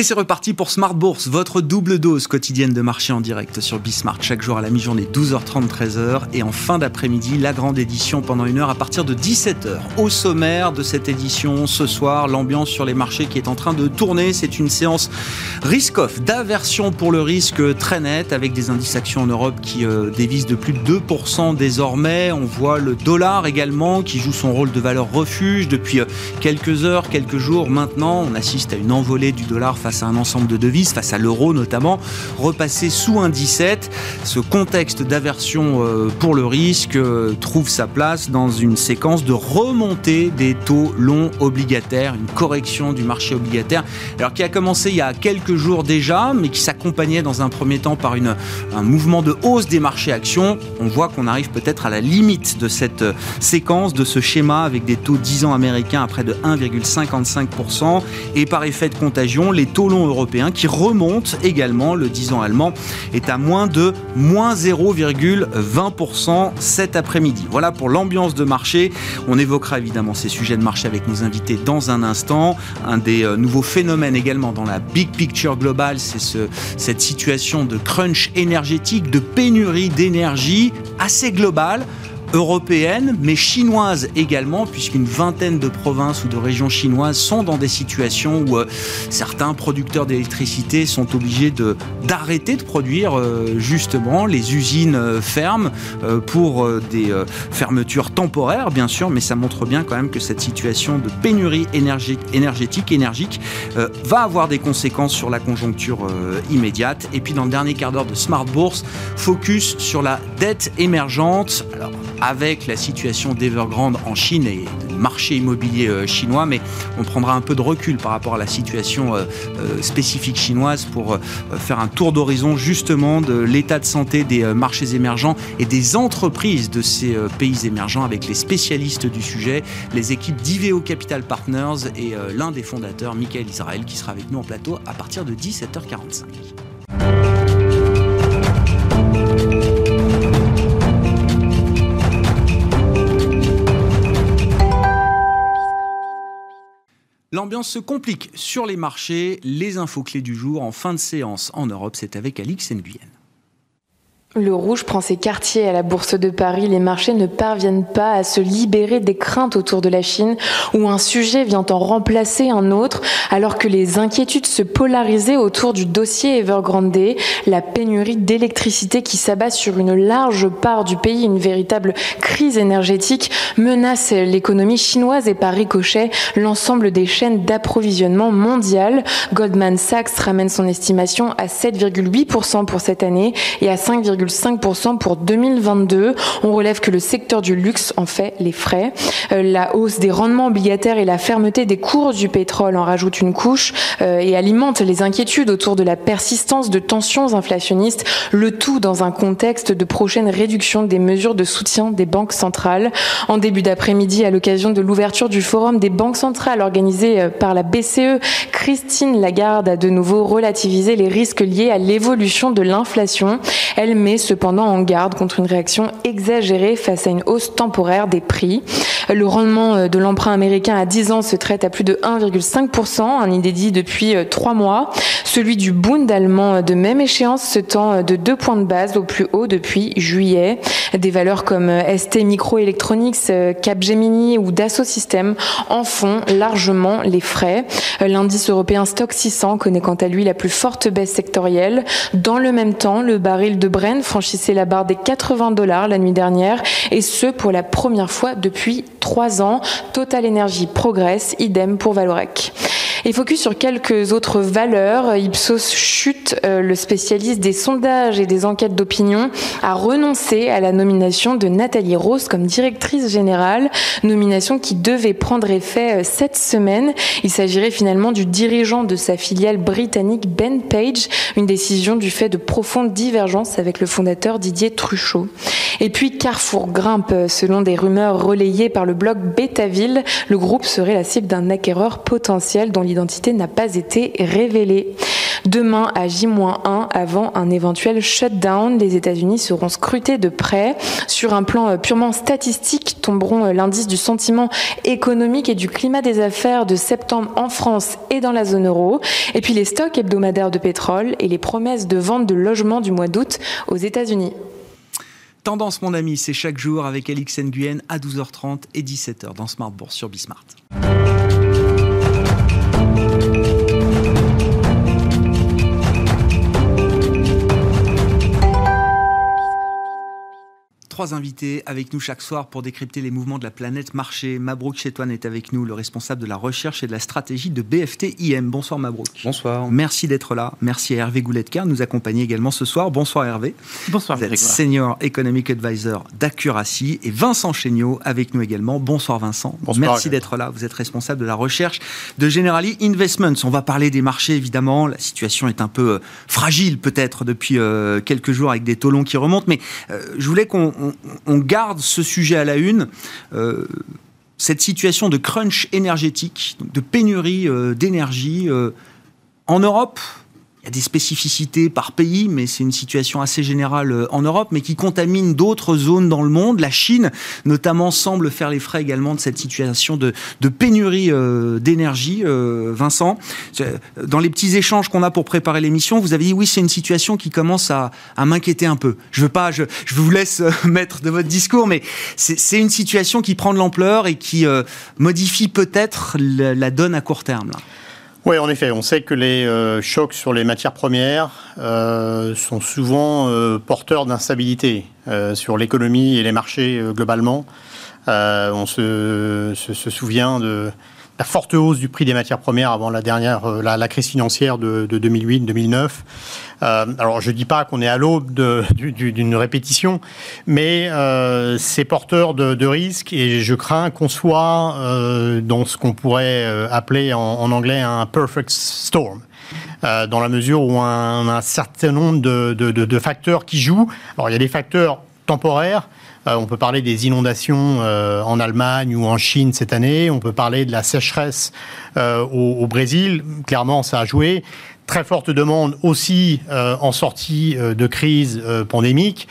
Et c'est reparti pour Smart Bourse, votre double dose quotidienne de marché en direct sur Bismart, chaque jour à la mi-journée, 12h30, 13h. Et en fin d'après-midi, la grande édition pendant une heure à partir de 17h. Au sommaire de cette édition, ce soir, l'ambiance sur les marchés qui est en train de tourner. C'est une séance risk-off, d'aversion pour le risque très nette, avec des indices actions en Europe qui euh, dévisent de plus de 2% désormais. On voit le dollar également qui joue son rôle de valeur refuge depuis euh, quelques heures, quelques jours maintenant. On assiste à une envolée du dollar face à un ensemble de devises, face à l'euro notamment, repasser sous un 17. Ce contexte d'aversion euh, pour le risque euh, trouve sa place dans une séquence de remontée des taux longs obligataires, une correction du marché obligataire, alors qui a commencé il y a quelques jours déjà, mais qui s'accompagnait dans un premier temps par un mouvement de hausse des marchés actions. On voit qu'on arrive peut-être à la limite de cette euh, séquence, de ce schéma avec des taux 10 ans américains à près de 1,55% et par effet de contagion, les taux longs européens qui remontent également. Le 10 ans allemand est à moins de moins 0,20% cet après-midi. Voilà pour l'ambiance de marché. On évoquera évidemment ces sujets de marché avec nos invités dans un instant. Un des euh, nouveaux phénomènes également dans la big picture globale, c'est ce, cette situation de crunch énergétique, de pénurie d'énergie assez globale européenne, mais chinoise également, puisqu'une vingtaine de provinces ou de régions chinoises sont dans des situations où euh, certains producteurs d'électricité sont obligés de d'arrêter de produire euh, justement les usines euh, ferment pour des fermetures temporaires bien sûr, mais ça montre bien quand même que cette situation de pénurie énergétique énergique va avoir des conséquences sur la conjoncture immédiate. Et puis dans le dernier quart d'heure de Smart Bourse, focus sur la dette émergente. Alors avec la situation d'Evergrande en Chine et du marché immobilier euh, chinois, mais on prendra un peu de recul par rapport à la situation euh, euh, spécifique chinoise pour faire un tour d'horizon justement de l'état de santé des marchés émergents et des entreprises de ces pays émergents avec les spécialistes du sujet, les équipes d'Iveo Capital Partners et l'un des fondateurs, Michael Israël, qui sera avec nous en plateau à partir de 17h45. L'ambiance se complique sur les marchés. Les infos clés du jour en fin de séance en Europe, c'est avec Alix Nguyen. Le rouge prend ses quartiers à la Bourse de Paris. Les marchés ne parviennent pas à se libérer des craintes autour de la Chine, où un sujet vient en remplacer un autre, alors que les inquiétudes se polarisaient autour du dossier Evergrande, la pénurie d'électricité qui s'abat sur une large part du pays, une véritable crise énergétique menace l'économie chinoise et par ricochet l'ensemble des chaînes d'approvisionnement mondiales. Goldman Sachs ramène son estimation à 7,8% pour cette année et à 5, 5% pour 2022. On relève que le secteur du luxe en fait les frais. Euh, la hausse des rendements obligataires et la fermeté des cours du pétrole en rajoutent une couche euh, et alimentent les inquiétudes autour de la persistance de tensions inflationnistes, le tout dans un contexte de prochaine réduction des mesures de soutien des banques centrales. En début d'après-midi, à l'occasion de l'ouverture du forum des banques centrales organisé euh, par la BCE, Christine Lagarde a de nouveau relativisé les risques liés à l'évolution de l'inflation. Elle met cependant en garde contre une réaction exagérée face à une hausse temporaire des prix. Le rendement euh, de l'emprunt américain à 10 ans se traite à plus de 1,5%, un inédit depuis euh, trois mois. Celui du Bund allemand euh, de même échéance se tend de deux points de base au plus haut depuis juillet. Des valeurs comme ST Microelectronics, Capgemini ou Dassault Systèmes en font largement les frais. L'indice européen Stock 600 connaît quant à lui la plus forte baisse sectorielle. Dans le même temps, le baril de Brent franchissait la barre des 80 dollars la nuit dernière et ce pour la première fois depuis trois ans. Total Energy progresse, idem pour Valorec. Et focus sur quelques autres valeurs. Ipsos chute, euh, le spécialiste des sondages et des enquêtes d'opinion, a renoncé à la nomination de Nathalie Rose comme directrice générale, nomination qui devait prendre effet euh, cette semaine. Il s'agirait finalement du dirigeant de sa filiale britannique Ben Page, une décision du fait de profondes divergences avec le fondateur Didier Truchot. Et puis Carrefour grimpe, selon des rumeurs relayées par le blog Betaville, le groupe serait la cible d'un acquéreur potentiel dont l'identité n'a pas été révélée. Demain, à J-1, avant un éventuel shutdown, les États-Unis seront scrutés de près. Sur un plan euh, purement statistique, tomberont euh, l'indice du sentiment économique et du climat des affaires de septembre en France et dans la zone euro. Et puis les stocks hebdomadaires de pétrole et les promesses de vente de logements du mois d'août aux États-Unis. Tendance, mon ami, c'est chaque jour avec Alix Nguyen à 12h30 et 17h dans Smart Bourse sur Bismart. Trois invités avec nous chaque soir pour décrypter les mouvements de la planète marché. Mabrouk Chetouane est avec nous, le responsable de la recherche et de la stratégie de BFT IM. Bonsoir Mabrouk. Bonsoir. Merci d'être là. Merci à Hervé Gouletker de nous accompagner également ce soir. Bonsoir Hervé. Bonsoir Vous êtes Senior Economic Advisor d'Accuracy et Vincent Chéniaud avec nous également. Bonsoir Vincent. Bonsoir, Merci d'être là. Vous êtes responsable de la recherche de Generali Investments. On va parler des marchés évidemment. La situation est un peu euh, fragile peut-être depuis euh, quelques jours avec des taux longs qui remontent. Mais euh, je voulais qu'on on, garde ce sujet à la une. Euh, cette situation de crunch énergétique, de pénurie euh, d'énergie euh, en Europe, il y a des spécificités par pays, mais c'est une situation assez générale euh, en Europe, mais qui contamine d'autres zones dans le monde. La Chine, notamment, semble faire les frais également de cette situation de, pénurie euh, d'énergie. Euh, Vincent, dans les petits échanges qu'on a pour préparer l'émission, vous avez dit oui, c'est une situation qui commence à, m'inquiéter un peu. Je veux pas, je, vous laisse mettre de votre discours, mais c'est une situation qui prend de l'ampleur et qui modifie peut-être la, donne à court terme. Oui, en effet, on sait que les euh, chocs sur les matières premières euh, sont souvent euh, porteurs d'instabilité sur l'économie et les marchés globalement. on se, souvient de la forte hausse du prix des matières premières avant la dernière, la, crise financière de, de 2008-2009. Euh, alors, je ne dis pas qu'on est à l'aube d'une répétition, mais euh, c'est porteur de, risques et je crains qu'on soit euh, dans ce qu'on pourrait appeler en, anglais un perfect storm. dans la mesure où un, un certain nombre de, facteurs qui jouent. Alors, il y a des facteurs temporaires. On peut parler des inondations en Allemagne ou en Chine cette année. On peut parler de la sécheresse au, au, Brésil. Clairement, ça a joué très forte demande aussi euh, en sortie euh, de crise euh, pandémique,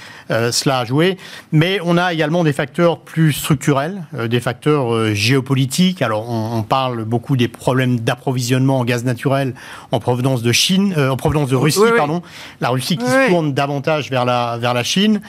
cela a joué, mais on a également des facteurs plus structurels, des facteurs géopolitiques. Alors on, parle beaucoup des problèmes d'approvisionnement en gaz naturel en provenance de Chine, en provenance de Russie, pardon, la Russie qui se tourne davantage vers la vers la Chine,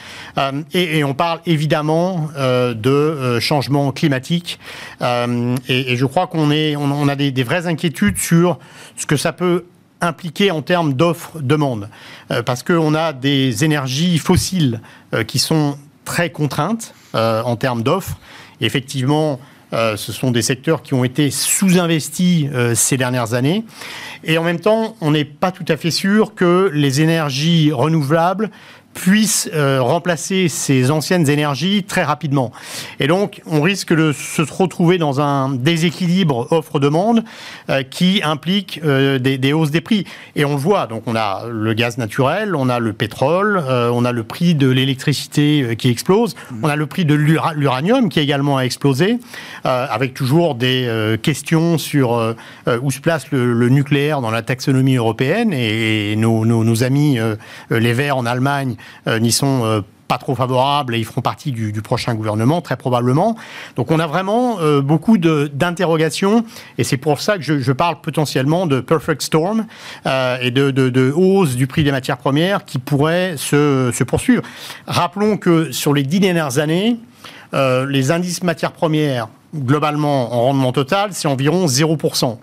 et, on parle évidemment de changement climatique, et, je crois qu'on est on, a des, des vraies inquiétudes sur ce que ça peut impliqué en termes d'offres-demande, euh, parce qu'on a des énergies fossiles euh, qui sont très contraintes euh, en termes d'offres. Effectivement, ce sont des secteurs qui ont été sous-investis ces dernières années. Et en même temps, on n'est pas tout à fait sûr que les énergies renouvelables puissent euh, remplacer ces anciennes énergies très rapidement. Et donc, on risque de se retrouver dans un déséquilibre offre-demande euh, qui implique euh, des, hausses des prix. Et on le voit, donc on a le gaz naturel, on a le pétrole, on a le prix de l'électricité qui explose, on a le prix de l'uranium qui également a explosé, avec toujours des questions sur où se place le, nucléaire dans la taxonomie européenne. Et, nos, amis les Verts en Allemagne n'y sont euh, pas trop favorables et ils feront partie du, prochain gouvernement, très probablement. Donc on a vraiment euh, beaucoup d'interrogations et c'est pour ça que je, parle potentiellement de perfect storm et de, hausse du prix des matières premières qui pourrait se, se poursuivre. Rappelons que sur les dix dernières années, les indices matières premières globalement, en rendement total, c'est environ 0%.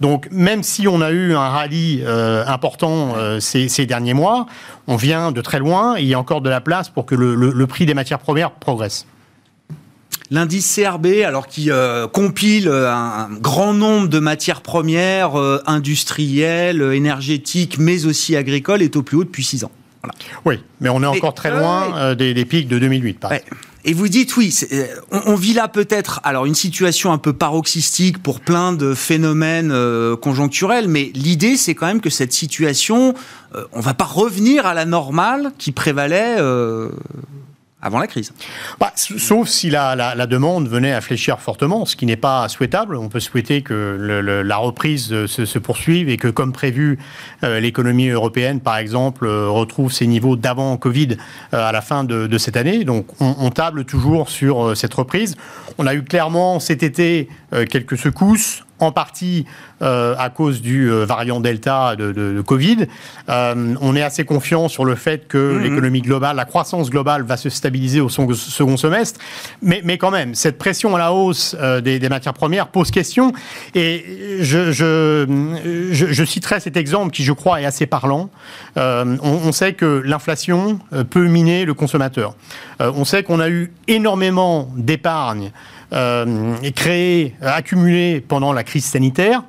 Donc, même si on a eu un rallye euh, important euh, ces, derniers mois, on vient de très loin et il y a encore de la place pour que le, prix des matières premières progresse. L'indice CRB, alors qui euh, compile un, grand nombre de matières premières industrielles, énergétiques, mais aussi agricoles, est au plus haut depuis 6 ans. Oui, mais on est encore très loin des, pics de 2008. Par et vous dites oui, euh, on, vit là peut-être alors une situation un peu paroxystique pour plein de phénomènes euh, conjoncturels, mais l'idée c'est quand même que cette situation, on euh, on va pas revenir à la normale qui prévalait avant la crise. Bah, sauf si la, la, demande venait à fléchir fortement, ce qui n'est pas souhaitable. On peut souhaiter que la reprise se, poursuive et que, comme prévu, euh, l'économie européenne, par exemple, euh, retrouve ses niveaux d'avant Covid euh, à la fin de, de, cette année. Donc, on, on table toujours sur cette reprise. On a eu clairement cet été quelques secousses en partie euh, à cause du euh, variant Delta de, Covid. Euh, on est assez confiant sur le fait que mhm. l'économie globale, la croissance globale va se stabiliser au second semestre. Mais, mais quand même, cette pression à la hausse des, matières premières pose question. Et je, je, citerai cet exemple qui, je crois, est assez parlant. On, sait que l'inflation peut miner le consommateur. on sait qu'on a eu énormément d'épargne euh, créé, accumulé pendant la crise sanitaire.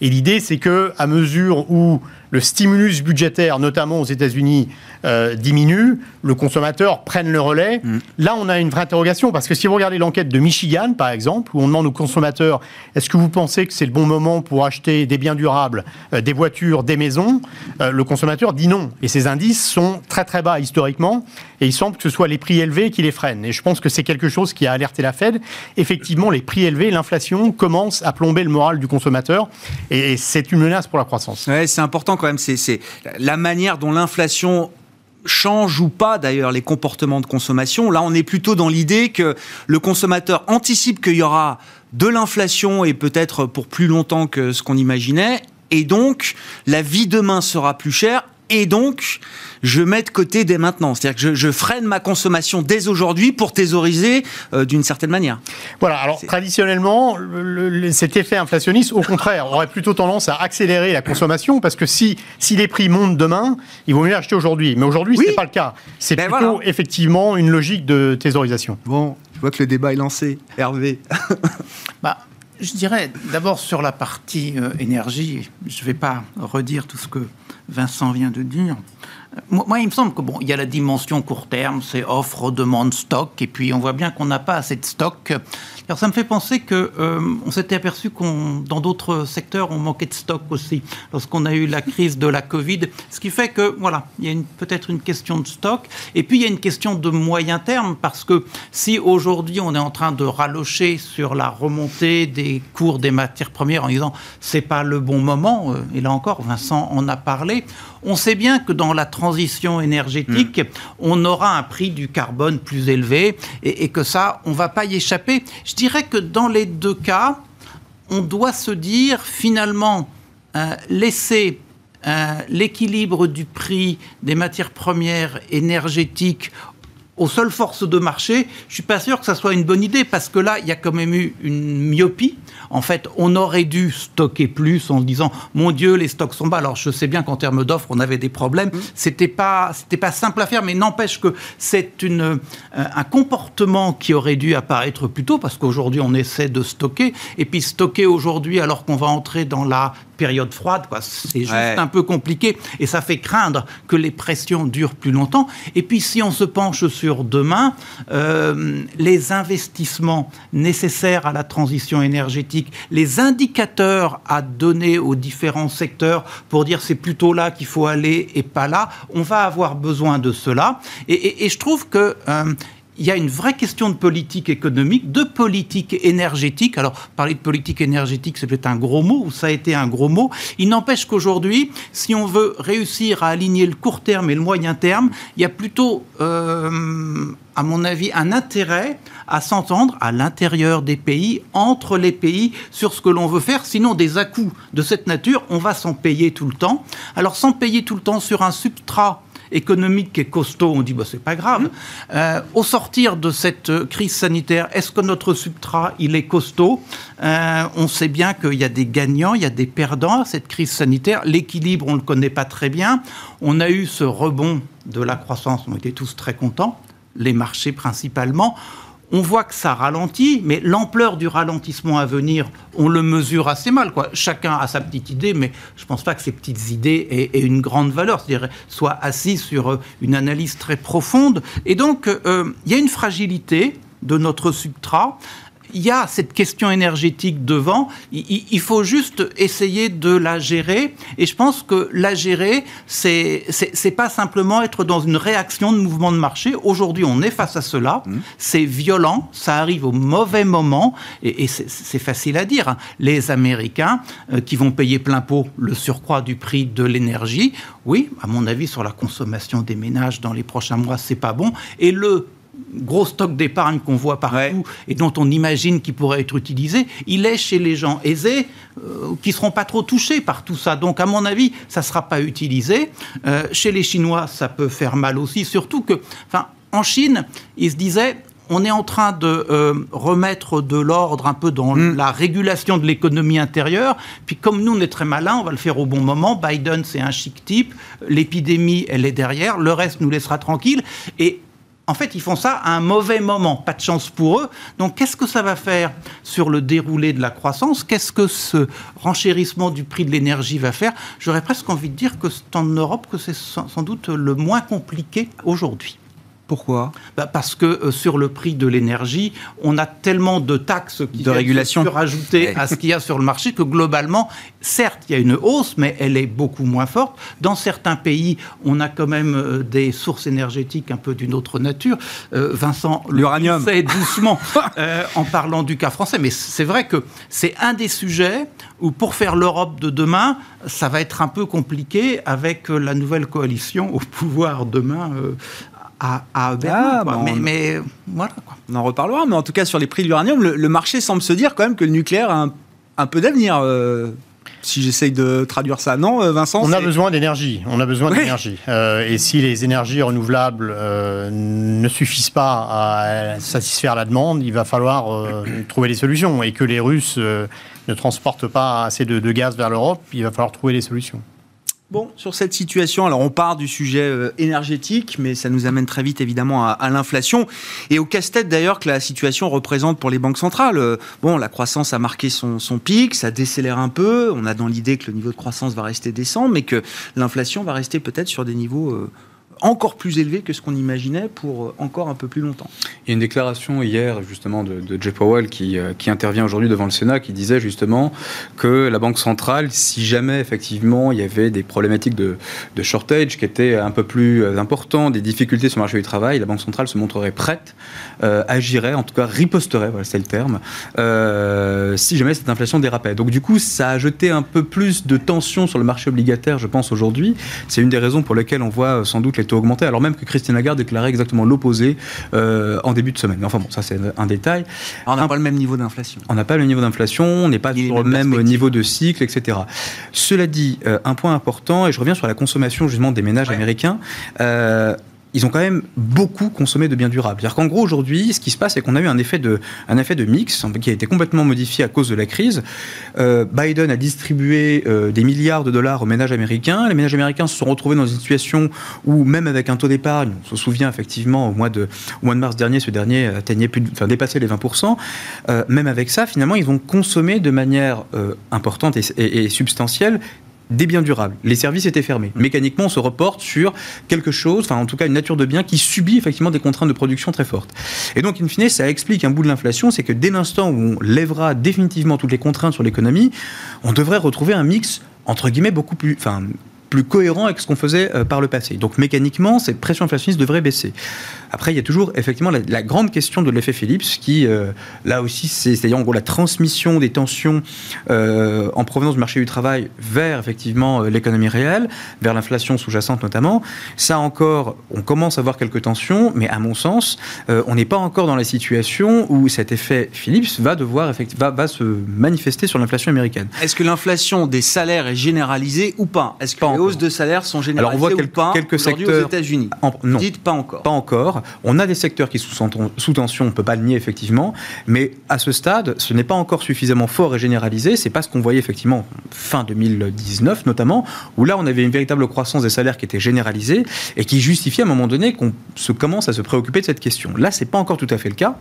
Et l'idée, c'est que, à mesure où le stimulus budgétaire, notamment aux États-Unis, euh, diminue, le consommateur prenne le relais. Mm. Là, on a une vraie interrogation parce que si vous regardez l'enquête de Michigan, par exemple, où on demande aux consommateurs est-ce que vous pensez que c'est le bon moment pour acheter des biens durables, euh, des voitures, des maisons, euh, le consommateur dit non. Et ces indices sont très très bas historiquement et il semble que ce soit les prix élevés qui les freinent. Et je pense que c'est quelque chose qui a alerté la Fed. Effectivement, les prix élevés, l'inflation commence à plomber le moral du consommateur et c'est une menace pour la croissance. Ouais, c'est important quand même. C'est la manière dont l'inflation change ou pas d'ailleurs les comportements de consommation. Là, on est plutôt dans l'idée que le consommateur anticipe qu'il y aura de l'inflation et peut-être pour plus longtemps que ce qu'on imaginait. Et donc, la vie demain sera plus chère et donc je mets de côté dès maintenant. C'est-à-dire que je, freine ma consommation dès aujourd'hui pour thésauriser euh, d'une certaine manière. Voilà, alors traditionnellement, cet effet inflationniste, au contraire, aurait plutôt tendance à accélérer la consommation parce que si, si les prix montent demain, il vaut mieux acheter aujourd'hui. Mais aujourd'hui, ce n'est pas le cas. C'est ben plutôt effectivement une logique de thésaurisation. Bon, je vois que le débat est lancé. Hervé. bah, je dirais d'abord sur la partie euh, énergie, je ne vais pas redire tout ce que Vincent vient de dire. Moi, il me semble que bon, il y a la dimension court terme, c'est offre, demande, stock, et puis on voit bien qu'on n'a pas assez de stock. Alors ça me fait penser que euh, on s'était aperçu qu'on, dans d'autres secteurs, on manquait de stock aussi lorsqu'on a eu la crise de la Covid, ce qui fait que voilà, il y a peut-être une question de stock, et puis il y a une question de moyen terme parce que si aujourd'hui on est en train de ralocher sur la remontée des cours des matières premières en disant c'est pas le bon moment, euh, et là encore Vincent en a parlé, on sait bien que dans la transition énergétique, mm. on aura un prix du carbone plus élevé et, que ça, on va pas y échapper. Je dirais que dans les deux cas, on doit se dire finalement, euh, laisser euh, l'équilibre du prix des matières premières énergétiques aux seules forces de marché, je suis pas sûr que ça soit une bonne idée parce que là, il y a quand même eu une myopie. En fait, on aurait dû stocker plus en disant mon Dieu, les stocks sont bas. Alors je sais bien qu'en termes d'offres, on avait des problèmes. Mmh. C'était pas c'était pas simple à faire, mais n'empêche que c'est une euh, un comportement qui aurait dû apparaître plus tôt parce qu'aujourd'hui on essaie de stocker et puis stocker aujourd'hui alors qu'on va entrer dans la période froide, quoi. C'est juste un peu compliqué et ça fait craindre que les pressions durent plus longtemps. Et puis si on se penche sur demain, euh, les investissements nécessaires à la transition énergétique, les indicateurs à donner aux différents secteurs pour dire c'est plutôt là qu'il faut aller et pas là, on va avoir besoin de cela. Et, je trouve que euh, il y a une vraie question de politique économique, de politique énergétique. Alors, parler de politique énergétique, c'est peut-être un gros mot, ou ça a été un gros mot. Il n'empêche qu'aujourd'hui, si on veut réussir à aligner le court terme et le moyen terme, il y a plutôt, euh, à mon avis, un intérêt à s'entendre à l'intérieur des pays, entre les pays, sur ce que l'on veut faire. Sinon, des à-coups de cette nature, on va s'en payer tout le temps. Alors, s'en payer tout le temps sur un substrat économique est costaud, on dit bah, c'est pas grave. Euh, au sortir de cette crise sanitaire, est-ce que notre substrat il est costaud? Euh, On sait bien qu'il y a des gagnants, il y a des perdants à cette crise sanitaire. L'équilibre, on ne le connaît pas très bien. On a eu ce rebond de la croissance, on était tous très contents, les marchés principalement on voit que ça ralentit, mais l'ampleur du ralentissement à venir, on le mesure assez mal. Quoi. Chacun a sa petite idée, mais je ne pense pas que ces petites idées aient, une grande valeur, c'est-à-dire soient assises sur euh, une analyse très profonde. Et donc, euh, il y a une fragilité de notre substrat. Il y a cette question énergétique devant. Il, faut juste essayer de la gérer. Et je pense que la gérer, c'est c'est pas simplement être dans une réaction de mouvement de marché. Aujourd'hui, on est face à cela. Mmh. C'est violent. Ça arrive au mauvais moment. Et, c'est facile à dire. Hein. Les Américains euh, qui vont payer plein pot le surcroît du prix de l'énergie. Oui, à mon avis, sur la consommation des ménages dans les prochains mois, c'est pas bon. Et le gros stock d'épargne qu'on voit partout et dont on imagine qu'il pourrait être utilisé, il est chez les gens aisés euh, qui ne seront pas trop touchés par tout ça. Donc, à mon avis, ça ne sera pas utilisé. Euh, chez les Chinois, ça peut faire mal aussi, surtout que, enfin, en Chine, ils se disaient, on est en train de euh, remettre de l'ordre un peu dans mm. la régulation de l'économie intérieure. Puis comme nous, on est très malins, on va le faire au bon moment. Biden, c'est un chic type. L'épidémie, elle est derrière. Le reste nous laissera tranquille. Et en fait, ils font ça à un mauvais moment. Pas de chance pour eux. Donc, qu'est-ce que ça va faire sur le déroulé de la croissance? Qu'est-ce que ce renchérissement du prix de l'énergie va faire? J'aurais presque envie de dire que c'est en Europe que c'est sans doute le moins compliqué aujourd'hui. Pourquoi? Bah Parce que euh, sur le prix de l'énergie, on a tellement de taxes qui de régulation rajoutées à ce qu'il y a sur le marché que globalement, certes, il y a une hausse, mais elle est beaucoup moins forte. Dans certains pays, on a quand même euh, des sources énergétiques un peu d'une autre nature. Euh, Vincent, l'uranium, c'est doucement en parlant du cas français, mais c'est vrai que c'est un des sujets où pour faire l'Europe de demain, ça va être un peu compliqué avec la nouvelle coalition au pouvoir demain à, à Berlin. Ah, mais, voilà. Quoi. On en reparlera, mais en tout cas, sur les prix de l'uranium, le, marché semble se dire quand même que le nucléaire a un, peu d'avenir. Euh, si j'essaye de traduire ça, non, euh, Vincent On a besoin d'énergie. On a besoin d'énergie. Euh, et si les énergies renouvelables ne suffisent pas à satisfaire la demande, il va falloir trouver des solutions. Et que les Russes ne transportent pas assez de, de gaz vers l'Europe, il va falloir trouver des solutions. Bon, sur cette situation, alors on part du sujet euh, énergétique, mais ça nous amène très vite évidemment à, l'inflation et au casse-tête d'ailleurs que la situation représente pour les banques centrales. Euh, bon, la croissance a marqué son, son pic, ça décélère un peu, on a dans l'idée que le niveau de croissance va rester décent, mais que l'inflation va rester peut-être sur des niveaux... Euh, encore plus élevé que ce qu'on imaginait pour euh, encore un peu plus longtemps. Il y a une déclaration hier justement de, de Jay Powell qui, euh, qui intervient aujourd'hui devant le Sénat qui disait justement que la Banque centrale, si jamais effectivement il y avait des problématiques de, de shortage qui étaient un peu plus euh, importantes, des difficultés sur le marché du travail, la Banque centrale se montrerait prête, agirait, en tout cas riposterait, voilà c'est le terme, si jamais cette inflation dérapait. Donc du coup ça a jeté un peu plus de tension sur le marché obligataire je pense aujourd'hui. C'est une des raisons pour lesquelles on voit sans doute les taux augmenter, alors même que Christine Lagarde déclarait exactement l'opposé euh, en début de semaine. Enfin bon, ça c'est un détail. on n'a pas le même niveau d'inflation. On n'a pas le niveau d'inflation, on n'est pas sur le même niveau de cycle, etc. Cela dit, euh, un point important, et je reviens sur la consommation justement des ménages américains. Euh, ils ont quand même beaucoup consommé de biens durables. C'est-à-dire qu'en gros, aujourd'hui, ce qui se passe, c'est qu'on a eu un effet, de, mix qui a été complètement modifié à cause de la crise. Euh, Biden a distribué euh, des milliards de dollars aux ménages américains. Les ménages américains se sont retrouvés dans une situation où, même avec un taux d'épargne, on se souvient effectivement, au mois de, mars dernier, ce dernier atteignait plus, enfin, dépassait les 20%. Euh, même avec ça, finalement, ils ont consommé de manière importante et substantielle des biens durables. Les services étaient fermés. Mmh. Mécaniquement, on se reporte sur quelque chose, enfin en tout cas une nature de bien qui subit effectivement des contraintes de production très fortes. Et donc, in fine, ça explique un bout de l'inflation, c'est que dès l'instant où on lèvera définitivement toutes les contraintes sur l'économie, on devrait retrouver un mix entre guillemets beaucoup plus, enfin plus cohérent avec ce qu'on faisait euh, par le passé. Donc mécaniquement, cette pression inflationniste devrait baisser. Après, il y a toujours effectivement la, grande question de l'effet Phillips, qui euh, là aussi, c'est-à-dire en gros la transmission des tensions euh, en provenance du marché du travail vers effectivement euh, l'économie réelle, vers l'inflation sous-jacente notamment. Ça encore, on commence à voir quelques tensions, mais à mon sens, on n'est pas encore dans la situation où cet effet Phillips va devoir va, va se manifester sur l'inflation américaine. Est-ce que l'inflation des salaires est généralisée ou pas? Est-ce que les hausses de salaires sont généralisées Alors on voit quelques, ou pas quelques secteurs aux États-Unis? Non, dites pas encore. Pas encore. On a des secteurs qui sont sous tension, on ne peut pas le nier effectivement, mais à ce stade, ce n'est pas encore suffisamment fort et généralisé. C'est pas ce qu'on voyait effectivement fin 2019 notamment, où là on avait une véritable croissance des salaires qui était généralisée et qui justifiait à un moment donné qu'on se commence à se préoccuper de cette question. Là, c'est pas encore tout à fait le cas.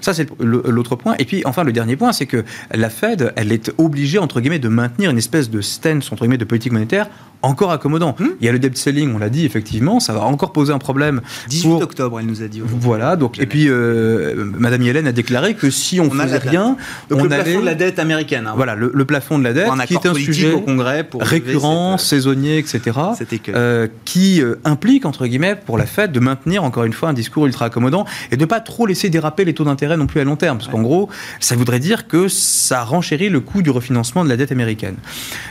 Ça, c'est l'autre point. Et puis, enfin, le dernier point, c'est que la Fed, elle est obligée entre guillemets de maintenir une espèce de stance entre guillemets de politique monétaire en encore accommodant. Hmm il y a le debt selling, on l'a dit effectivement, ça va encore poser un problème. 18 octobre, elle nous a dit. Voilà, donc et puis euh, Madame Yellen a déclaré que si on, ne faisait rien, donc on le plafond de la dette américaine. Hein. Voilà, le, plafond de la dette, qui est un sujet au Congrès pour récurrent, euh, saisonnier, etc. Euh, qui euh, implique entre guillemets pour la Fed de maintenir encore une fois un discours ultra accommodant et de pas trop laisser déraper les taux d'intérêt non plus à long terme, parce qu'en gros, ça voudrait dire que ça renchérit le coût du refinancement de la dette américaine.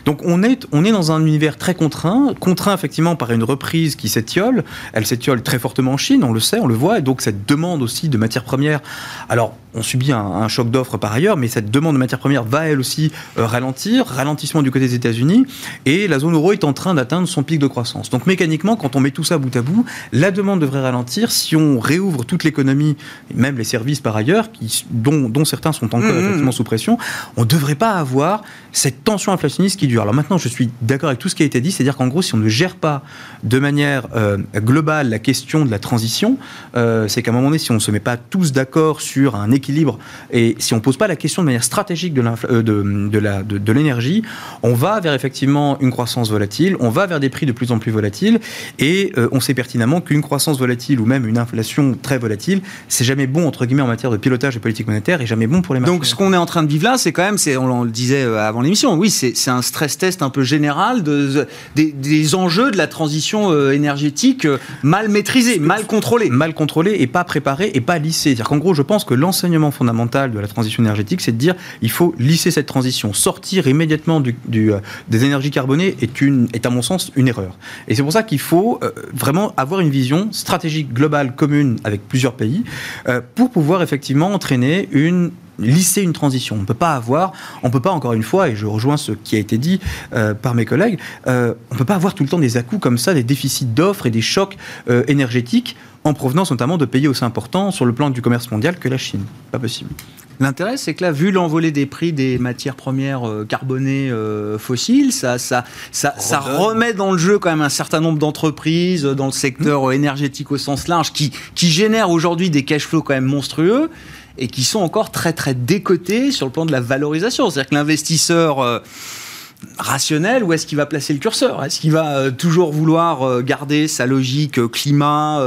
Donc on est on est dans un univers très contraint, contraint effectivement par une reprise qui s'étiole. Elle s'étiole très fortement en Chine, on le sait, on le voit, et donc cette demande aussi de matières premières. Alors on subit un, choc d'offres par ailleurs, mais cette demande de matières premières va elle aussi euh, ralentir, ralentissement du côté des États-Unis, et la zone euro est en train d'atteindre son pic de croissance. Donc mécaniquement, quand on met tout ça bout à bout, la demande devrait ralentir si on réouvre toute l'économie, même les services par ailleurs, qui, dont, dont certains sont encore mmh, mmh. effectivement sous pression, on ne devrait pas avoir cette tension inflationniste qui dure. Alors maintenant, je suis d'accord avec tout ce qui a été dit, c'est-à-dire qu'en gros, si on ne gère pas de manière euh, globale la question de la transition, euh, c'est qu'à un moment donné, si on ne se met pas tous d'accord sur un équilibre. Et si on ne pose pas la question de manière stratégique de, euh, de, de l'énergie, on va vers effectivement une croissance volatile, on va vers des prix de plus en plus volatiles, et euh, on sait pertinemment qu'une croissance volatile ou même une inflation très volatile, c'est jamais bon entre guillemets en matière de pilotage de politique monétaire et jamais bon pour les marchés. Donc ce qu'on est en train de vivre là, c'est quand même, on, le disait avant l'émission, oui, c'est, un stress test un peu général de, des, enjeux de la transition énergétique mal maîtrisés, mal contrôlés. Mal contrôlés et pas préparés et pas lissés. C'est-à-dire qu'en gros, je pense que l'enseignement fondamental de la transition énergétique, c'est de dire il faut lisser cette transition. Sortir immédiatement euh, des énergies carbonées est, à mon sens, une erreur. Et c'est pour ça qu'il faut euh, vraiment avoir une vision stratégique globale commune avec plusieurs pays euh, pour pouvoir effectivement entraîner une lisser une transition. On ne peut pas avoir, on peut pas encore une fois, et je rejoins ce qui a été dit par mes collègues, on ne peut pas avoir tout le temps des à comme ça, des déficits d'offres et des chocs énergétiques en provenance notamment de pays aussi importants sur le plan du commerce mondial que la Chine. Pas possible. L'intérêt, c'est que là, vu l'envolée des prix des matières premières euh, carbonées euh, fossiles, ça, ça, ça, ça, remet dans le jeu quand même un certain nombre d'entreprises dans le secteur mmh. énergétique au sens large qui, qui génèrent aujourd'hui des cash flows quand même monstrueux et qui sont encore très très décotés sur le plan de la valorisation. C'est-à-dire que l'investisseur... Euh, rationnel ou est-ce qu'il va placer le curseur? Est-ce qu'il va euh, toujours vouloir euh, garder sa logique climat,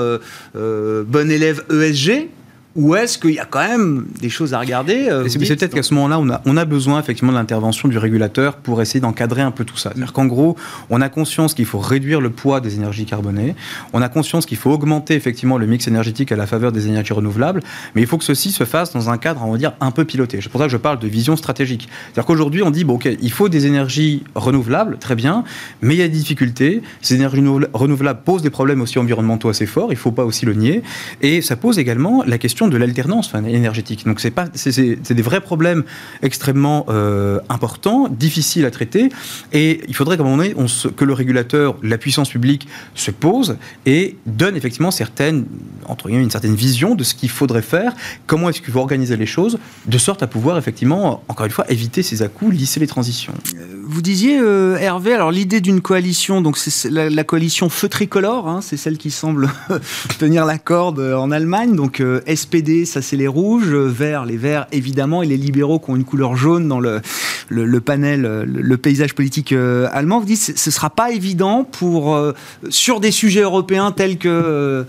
bon élève ESG ou est-ce qu'il y a quand même des choses à regarder euh, C'est peut-être qu'à ce moment-là, on a, on a besoin effectivement de l'intervention du régulateur pour essayer d'encadrer un peu tout ça. C'est-à-dire qu'en gros, on a conscience qu'il faut réduire le poids des énergies carbonées, on a conscience qu'il faut augmenter effectivement le mix énergétique à la faveur des énergies renouvelables, mais il faut que ceci se fasse dans un cadre, on va dire, un peu piloté. C'est pour ça que je parle de vision stratégique. C'est-à-dire qu'aujourd'hui, on dit, bon, ok, il faut des énergies renouvelables, très bien, mais il y a des difficultés. Ces énergies renouvelables posent des problèmes aussi environnementaux assez forts, il ne faut pas aussi le nier, et ça pose également la question de l'alternance énergétique. Donc c'est pas, c'est des vrais problèmes extrêmement euh, importants, difficiles à traiter, et il faudrait qu'à un moment donné, on que le régulateur, la puissance publique se pose et donne effectivement certaines, entre guillemets, une certaine vision de ce qu'il faudrait faire, comment est-ce qu'il faut organiser les choses, de sorte à pouvoir effectivement, encore une fois, éviter ces à-coups, lisser les transitions. Euh, vous disiez, euh, Hervé, alors l'idée d'une coalition, donc c'est la, coalition feu tricolore, hein, c'est celle qui semble tenir la corde en Allemagne, donc SP ça c'est les rouges, verts, les verts évidemment, et les libéraux qui ont une couleur jaune dans le, le, panel, le, paysage politique euh, allemand. Vous dites ce ne sera pas évident pour, euh, sur des sujets européens tels que euh,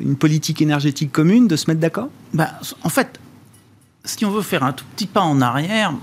une politique énergétique commune de se mettre d'accord? Ben, En fait, si on veut faire un tout petit pas en arrière,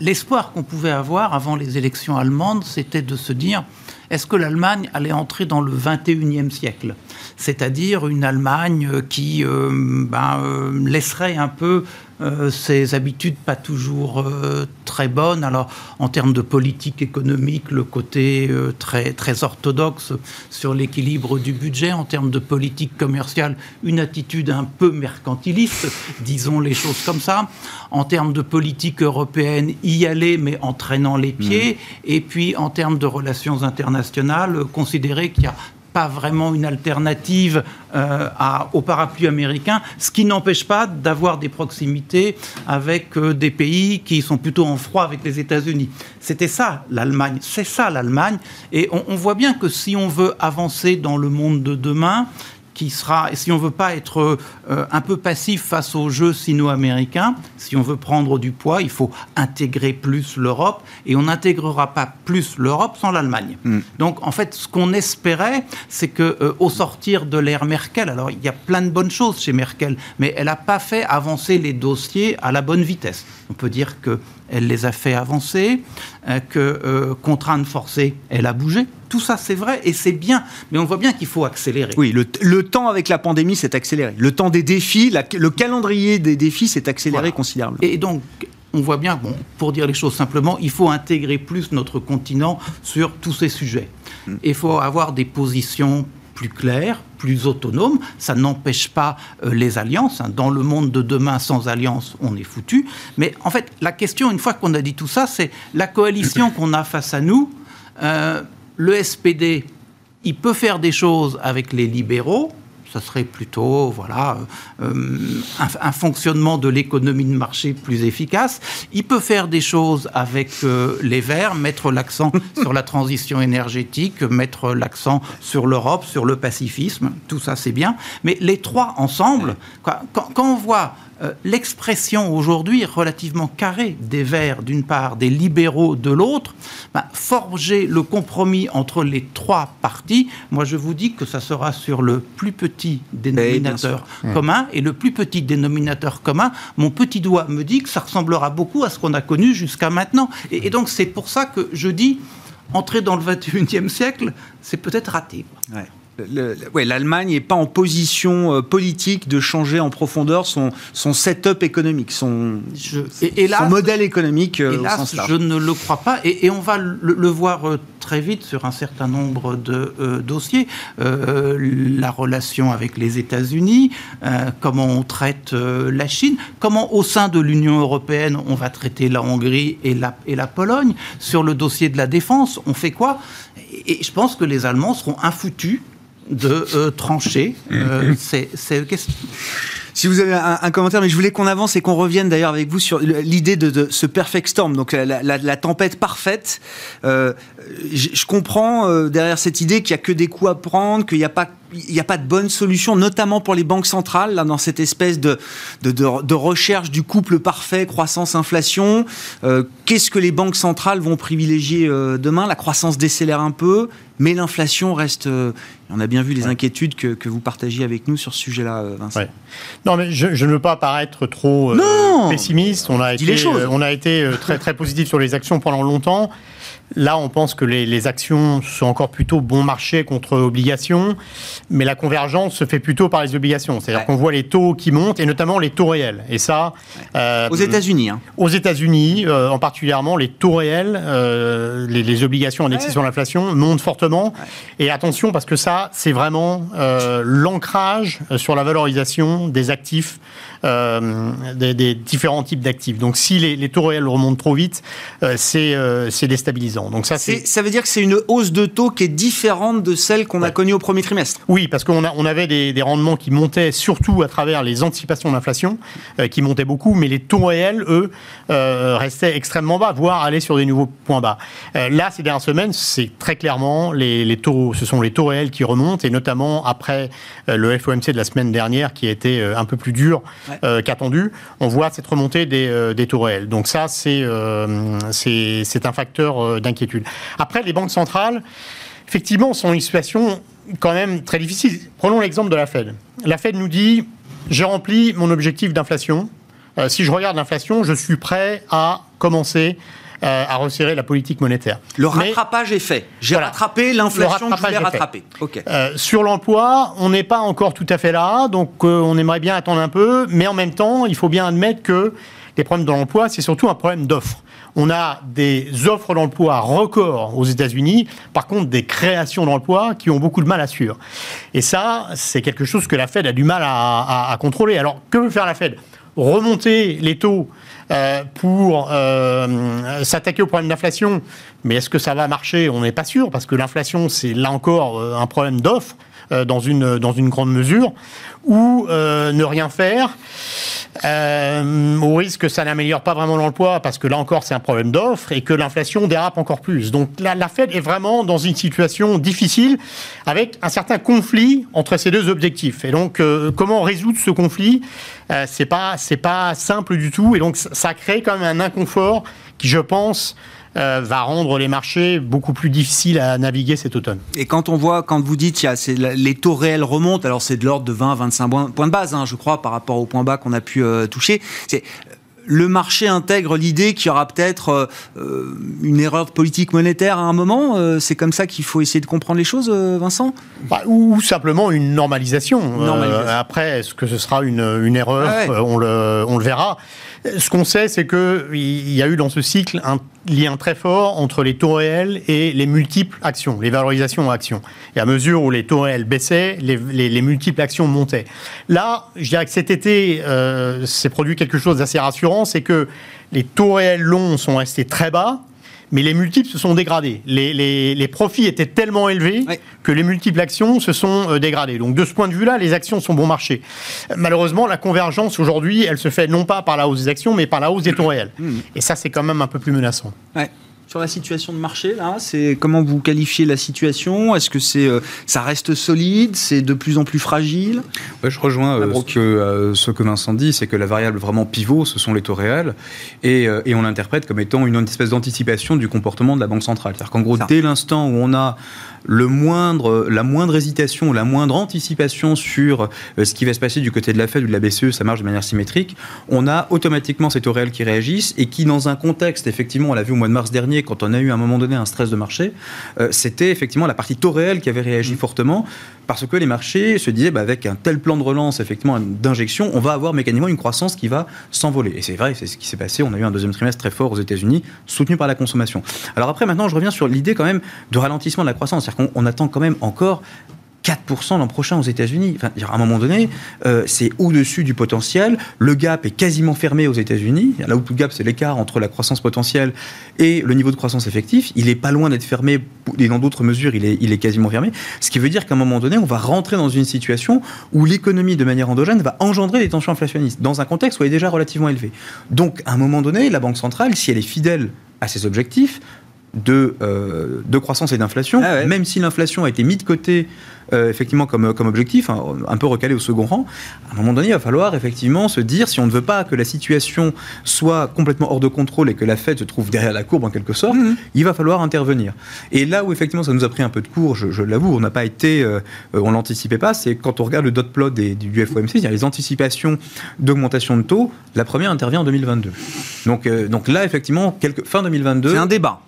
l'espoir qu'on pouvait avoir avant les élections allemandes, c'était de se dire est-ce que l'Allemagne allait entrer dans le 21e siècle? C'est-à-dire une Allemagne qui euh, ben, euh, laisserait un peu euh, ses habitudes pas toujours euh, très bonnes. Alors, en termes de politique économique, le côté euh, très, très orthodoxe sur l'équilibre du budget. En termes de politique commerciale, une attitude un peu mercantiliste, disons les choses comme ça. En termes de politique européenne, y aller, mais en traînant les pieds. Mmh. Et puis, en termes de relations internationales, considérer qu'il y a pas vraiment une alternative euh, au parapluie américain, ce qui n'empêche pas d'avoir des proximités avec euh, des pays qui sont plutôt en froid avec les États-Unis. C'était ça l'Allemagne, c'est ça l'Allemagne, et on, voit bien que si on veut avancer dans le monde de demain, qui sera, si on veut pas être euh, un peu passif face aux jeux sino-américains, si on veut prendre du poids, il faut intégrer plus l'Europe et on n'intégrera pas plus l'Europe sans l'Allemagne. Mm. Donc en fait, ce qu'on espérait, c'est que euh, au sortir de l'ère Merkel, alors il y a plein de bonnes choses chez Merkel, mais elle n'a pas fait avancer les dossiers à la bonne vitesse. On peut dire que elle les a fait avancer, euh, que euh, contrainte forcée, elle a bougé. Tout ça, c'est vrai et c'est bien, mais on voit bien qu'il faut accélérer. Oui, le, temps avec la pandémie s'est accéléré. Le temps des défis, le calendrier des défis s'est accéléré considérablement. Et donc, on voit bien, bon, pour dire les choses simplement, il faut intégrer plus notre continent sur tous ces sujets. Mm. Il faut avoir des positions plus claires, plus autonomes. Ça n'empêche pas euh, les alliances. Hein. Dans le monde de demain, sans alliance, on est foutu. Mais en fait, la question, une fois qu'on a dit tout ça, c'est la coalition qu'on a face à nous. Euh, le SPD, il peut faire des choses avec les libéraux, ça serait plutôt voilà, euh, un, fonctionnement de l'économie de marché plus efficace. Il peut faire des choses avec euh, les Verts, mettre l'accent sur la transition énergétique, mettre l'accent sur l'Europe, sur le pacifisme, tout ça c'est bien. Mais les trois ensemble, quand, quand on voit euh, l'expression aujourd'hui relativement carrée des Verts d'une part, des libéraux de l'autre, bah, forger le compromis entre les trois partis, moi je vous dis que ça sera sur le plus petit dénominateur commun. Et le plus petit dénominateur commun, mon petit doigt me dit que ça ressemblera beaucoup à ce qu'on a connu jusqu'à maintenant. Et, donc c'est pour ça que je dis, entrer dans le 21e siècle, c'est peut-être raté ouais, l'Allemagne n'est pas en position euh, politique de changer en profondeur son, son setup économique, son, et, son modèle économique. Euh, hélas, je ne le crois pas. Et, on va le, voir euh, très vite sur un certain nombre de dossiers. la relation avec les États-Unis, comment on traite la Chine, comment au sein de l'Union européenne on va traiter la Hongrie et la, et la Pologne. Sur le dossier de la défense, on fait quoi? Et je pense que les Allemands seront infoutus de euh, trancher euh, ces, questions. Si vous avez un, commentaire, mais je voulais qu'on avance et qu'on revienne d'ailleurs avec vous sur l'idée de, ce perfect storm, donc la, tempête parfaite. Euh, je, comprends derrière cette idée qu'il n'y a que des coups à prendre, qu'il n'y a pas il n'y a pas de bonne solution, notamment pour les banques centrales, là, dans cette espèce de, de, recherche du couple parfait, croissance-inflation. Euh, qu'est-ce que les banques centrales vont privilégier euh, demain? La croissance décélère un peu, mais l'inflation reste. Euh, on a bien vu les inquiétudes que, que, vous partagiez avec nous sur ce sujet-là, Vincent. Non, mais je, ne veux pas paraître trop pessimiste. On a été, on a été très, très positif sur les actions pendant longtemps. Là, on pense que les, actions sont encore plutôt bon marché contre obligations, mais la convergence se fait plutôt par les obligations. C'est-à-dire qu'on voit les taux qui montent, et notamment les taux réels. Et ça... Euh, aux États-Unis. Hein. Aux États-Unis, euh, en particulièrement, les taux réels, euh, les, obligations indexées sur l'inflation montent fortement. Et attention, parce que ça, c'est vraiment l'ancrage sur la valorisation des actifs des, différents types d'actifs. Donc si les, taux réels remontent trop vite, c'est déstabilisant. Donc ça, ça veut dire que c'est une hausse de taux qui est différente de celle qu'on a connue au premier trimestre. Oui, parce qu'on on avait des, rendements qui montaient surtout à travers les anticipations d'inflation, qui montaient beaucoup, mais les taux réels, eux, restaient extrêmement bas, voire allaient sur des nouveaux points bas. là, ces dernières semaines, c'est très clairement les, taux, ce sont les taux réels qui remontent, et notamment après le FOMC de la semaine dernière, qui a été un peu plus dur euh, qu'attendu, on voit cette remontée des, euh, des taux réels. Donc ça, c'est euh, c'est un facteur Après, les banques centrales, effectivement, sont une situation quand même très difficile. Prenons l'exemple de la Fed. La Fed nous dit, j'ai rempli mon objectif d'inflation. si je regarde l'inflation, je suis prêt à commencer euh, à resserrer la politique monétaire. Le rattrapage est fait. J'ai rattrapé l'inflation que je voulais rattraper. Euh, sur l'emploi, on n'est pas encore tout à fait là, donc euh, on aimerait bien attendre un peu, mais en même temps, il faut bien admettre que les problèmes de l'emploi, c'est surtout un problème d'offres. On a des offres d'emploi records aux États-Unis, par contre des créations d'emplois qui ont beaucoup de mal à suivre. Et ça, c'est quelque chose que la Fed a du mal à contrôler. Alors, que veut faire la Fed? Remonter les taux euh, pour euh, s'attaquer au problème d'inflation. Mais est-ce que ça va marcher? On n'est pas sûr, parce que l'inflation, c'est là encore euh, un problème d'offre dans une, dans une grande mesure, ou ne rien faire. euh, au risque que ça n'améliore pas vraiment l'emploi, parce que là encore, c'est un problème d'offre et que l'inflation dérape encore plus. Donc la, Fed est vraiment dans une situation difficile avec un certain conflit entre ces deux objectifs. Et donc, euh, comment résoudre ce conflit euh, C'est pas, pas simple du tout. Et donc, ça crée quand même un inconfort qui, je pense, euh, va rendre les marchés beaucoup plus difficiles à naviguer cet automne. Et quand on voit, quand vous dites, il les taux réels remontent, alors c'est de l'ordre de 20-25 points de base, hein, je crois, par rapport au point bas qu'on a pu euh, toucher. C'est le marché intègre l'idée qu'il y aura peut-être euh, une erreur de politique monétaire à un moment. c'est comme ça qu'il faut essayer de comprendre les choses, Vincent? Bah, ou, simplement une normalisation. après, est-ce que ce sera une, erreur? Ah on, le, on le verra. Ce qu'on sait, c'est qu'il y a eu dans ce cycle un lien très fort entre les taux réels et les multiples actions, les valorisations actions. Et à mesure où les taux réels baissaient, les, multiples actions montaient. Là, je dirais que cet été, euh, s'est produit quelque chose d'assez rassurant, c'est que les taux réels longs sont restés très bas, mais les multiples se sont dégradés. Les, profits étaient tellement élevés que les multiples actions se sont euh, dégradées. Donc de ce point de vue-là, les actions sont bon marché. Malheureusement, la convergence aujourd'hui, elle se fait non pas par la hausse des actions, mais par la hausse des taux réels. Mmh. Et ça, c'est quand même un peu plus menaçant sur la situation de marché là C'est comment vous qualifiez la situation? Est-ce que c'est euh, ça reste solide? C'est de plus en plus fragile? Je rejoins euh, ce, que, euh, ce que Vincent dit, c'est que la variable vraiment pivot, ce sont les taux réels, et, et on l'interprète comme étant une espèce d'anticipation du comportement de la banque centrale. C'est-à-dire qu'en gros, dès l'instant où on a le moindre, la moindre hésitation, la moindre anticipation sur ce qui va se passer du côté de la Fed ou de la BCE, ça marche de manière symétrique, on a automatiquement ces taux réels qui réagissent et qui, dans un contexte, effectivement, on l'a vu au mois de mars dernier, quand on a eu à un moment donné un stress de marché, euh, c'était effectivement la partie taux réel qui avait réagi mmh. fortement parce que les marchés se disaient, bah, avec un tel plan de relance, effectivement, d'injection, on va avoir mécaniquement une croissance qui va s'envoler. Et c'est vrai, c'est ce qui s'est passé. On a eu un deuxième trimestre très fort aux États-Unis, soutenu par la consommation. Alors après, maintenant, je reviens sur l'idée quand même de ralentissement de la croissance. C'est-à-dire qu'on attend quand même encore 4% l'an prochain aux États-Unis. À un moment donné, euh, c'est au-dessus du potentiel. Le gap est quasiment fermé aux États-Unis. Tout gap, c'est l'écart entre la croissance potentielle et le niveau de croissance effectif. Il est pas loin d'être fermé. Et dans d'autres mesures, il est, il est quasiment fermé. Ce qui veut dire qu'à un moment donné, on va rentrer dans une situation où l'économie, de manière endogène, va engendrer des tensions inflationnistes dans un contexte où elle est déjà relativement élevé. Donc, à un moment donné, la Banque centrale, si elle est fidèle à ses objectifs, de, euh, de croissance et d'inflation, ah même si l'inflation a été mise de côté euh, effectivement comme, comme objectif, hein, un peu recalé au second rang, à un moment donné, il va falloir effectivement se dire, si on ne veut pas que la situation soit complètement hors de contrôle et que la Fed se trouve derrière la courbe en quelque sorte, mhm. il va falloir intervenir. Et là où effectivement ça nous a pris un peu de cours, je, l'avoue, on n'a pas été, euh, on l'anticipait pas, c'est quand on regarde le dot plot des, du FOMC, il y a les anticipations d'augmentation de taux, la première intervient en 2022. Donc, donc là, effectivement, quelque, fin 2022... C'est un débat.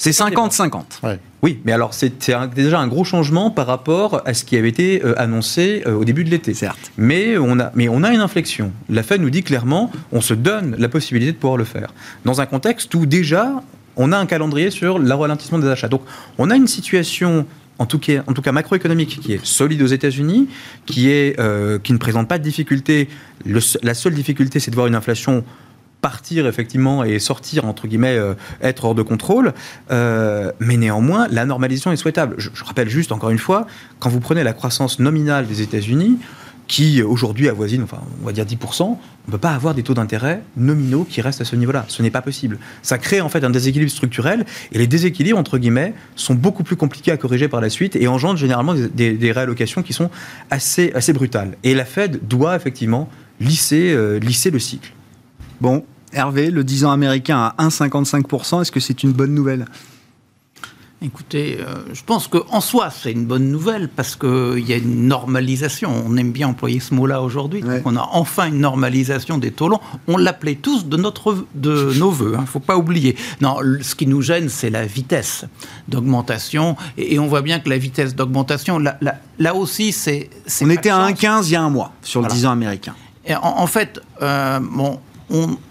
C'est 50-50. Oui, mais alors c'est déjà un gros changement par rapport à ce qui avait été euh, annoncé euh, au début de l'été. Certes. Mais on, a, mais on a une inflexion. La Fed nous dit clairement, on se donne la possibilité de pouvoir le faire. Dans un contexte où déjà, on a un calendrier sur le ralentissement des achats. Donc on a une situation en tout, cas, en tout cas macroéconomique qui est solide aux États-Unis, qui, est, euh, qui ne présente pas de difficultés. la seule difficulté, c'est de voir une inflation partir effectivement et sortir, entre guillemets, euh, être hors de contrôle. Euh, mais néanmoins, la normalisation est souhaitable. Je, rappelle juste, encore une fois, quand vous prenez la croissance nominale des États-Unis, qui aujourd'hui avoisine, enfin, on va dire 10%, on ne peut pas avoir des taux d'intérêt nominaux qui restent à ce niveau-là. Ce n'est pas possible. Ça crée en fait un déséquilibre structurel et les déséquilibres, entre guillemets, sont beaucoup plus compliqués à corriger par la suite et engendrent généralement des, réallocations qui sont assez, assez brutales. Et la Fed doit effectivement lisser, euh, lisser le cycle. Bon, Hervé, le 10 ans américain à 1,55%, est-ce que c'est une bonne nouvelle? Écoutez, euh, je pense qu'en soi, c'est une bonne nouvelle parce qu'il y a une normalisation. On aime bien employer ce mot-là aujourd'hui. On a enfin une normalisation des taux longs. On l'appelait tous de, notre, de nos voeux. Il hein, ne faut pas oublier. Non, ce qui nous gêne, c'est la vitesse d'augmentation. Et, on voit bien que la vitesse d'augmentation, là, là, aussi, c'est. On était à 1,15 il y a un mois sur le 10 ans américain. Et en, fait, euh, bon,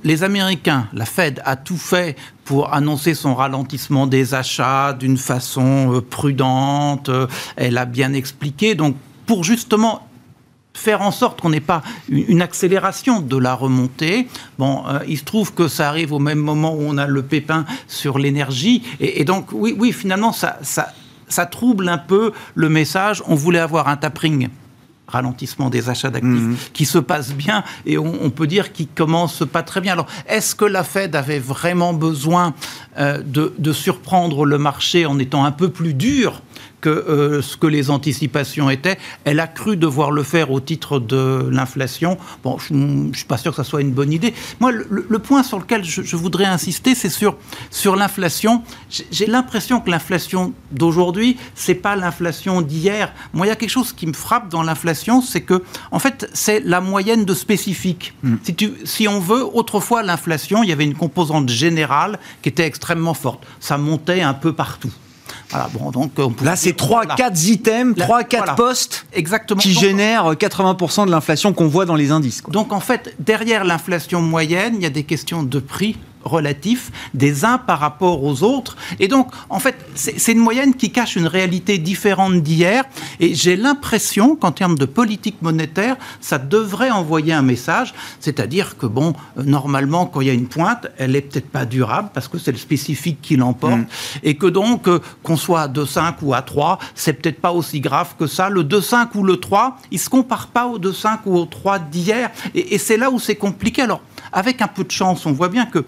les Américains, la Fed, a tout fait pour annoncer son ralentissement des achats d'une façon euh, prudente. Euh, elle a bien expliqué. Donc, pour justement faire en sorte qu'on n'ait pas une accélération de la remontée. Bon, euh, il se trouve que ça arrive au même moment où on a le pépin sur l'énergie. Et, donc, oui, oui, finalement, ça, ça, ça trouble un peu le message. On voulait avoir un tapering ralentissement des achats d'actifs mhm. qui se passe bien et on, peut dire qu'il commence pas très bien. Alors, est-ce que la Fed avait vraiment besoin euh, de, de, surprendre le marché en étant un peu plus dur que euh, ce que les anticipations étaient. Elle a cru devoir le faire au titre de l'inflation. Bon, je ne suis pas sûr que ça soit une bonne idée. Moi, le, point sur lequel je, voudrais insister, c'est sur, sur l'inflation. J'ai l'impression que l'inflation d'aujourd'hui, c'est pas l'inflation d'hier. Moi, il y a quelque chose qui me frappe dans l'inflation, c'est que, en fait, c'est la moyenne de spécifique. Hmm. Si, tu, si on veut, autrefois, l'inflation, il y avait une composante générale qui était extrêmement forte. Ça montait un peu partout. Bon, donc Là, c'est 3-4 items, 3-4 postes Exactement. qui génèrent 80% de l'inflation qu'on voit dans les indices. Donc en fait, derrière l'inflation moyenne, il y a des questions de prix relatifs des uns par rapport aux autres. Et donc, en fait, c'est une moyenne qui cache une réalité différente d'hier. Et j'ai l'impression qu'en termes de politique monétaire, ça devrait envoyer un message, c'est-à-dire que, bon, euh, normalement, quand il y a une pointe, elle n'est peut-être pas durable parce que c'est le spécifique qui l'emporte. Mm. Et que donc, euh, qu'on soit à 2,5 ou à 3, c'est peut-être pas aussi grave que ça. Le 2,5 ou le 3, il ne se compare pas au 2,5 ou au 3 d'hier. Et, et c'est là où c'est compliqué. Alors, avec un peu de chance, on voit bien que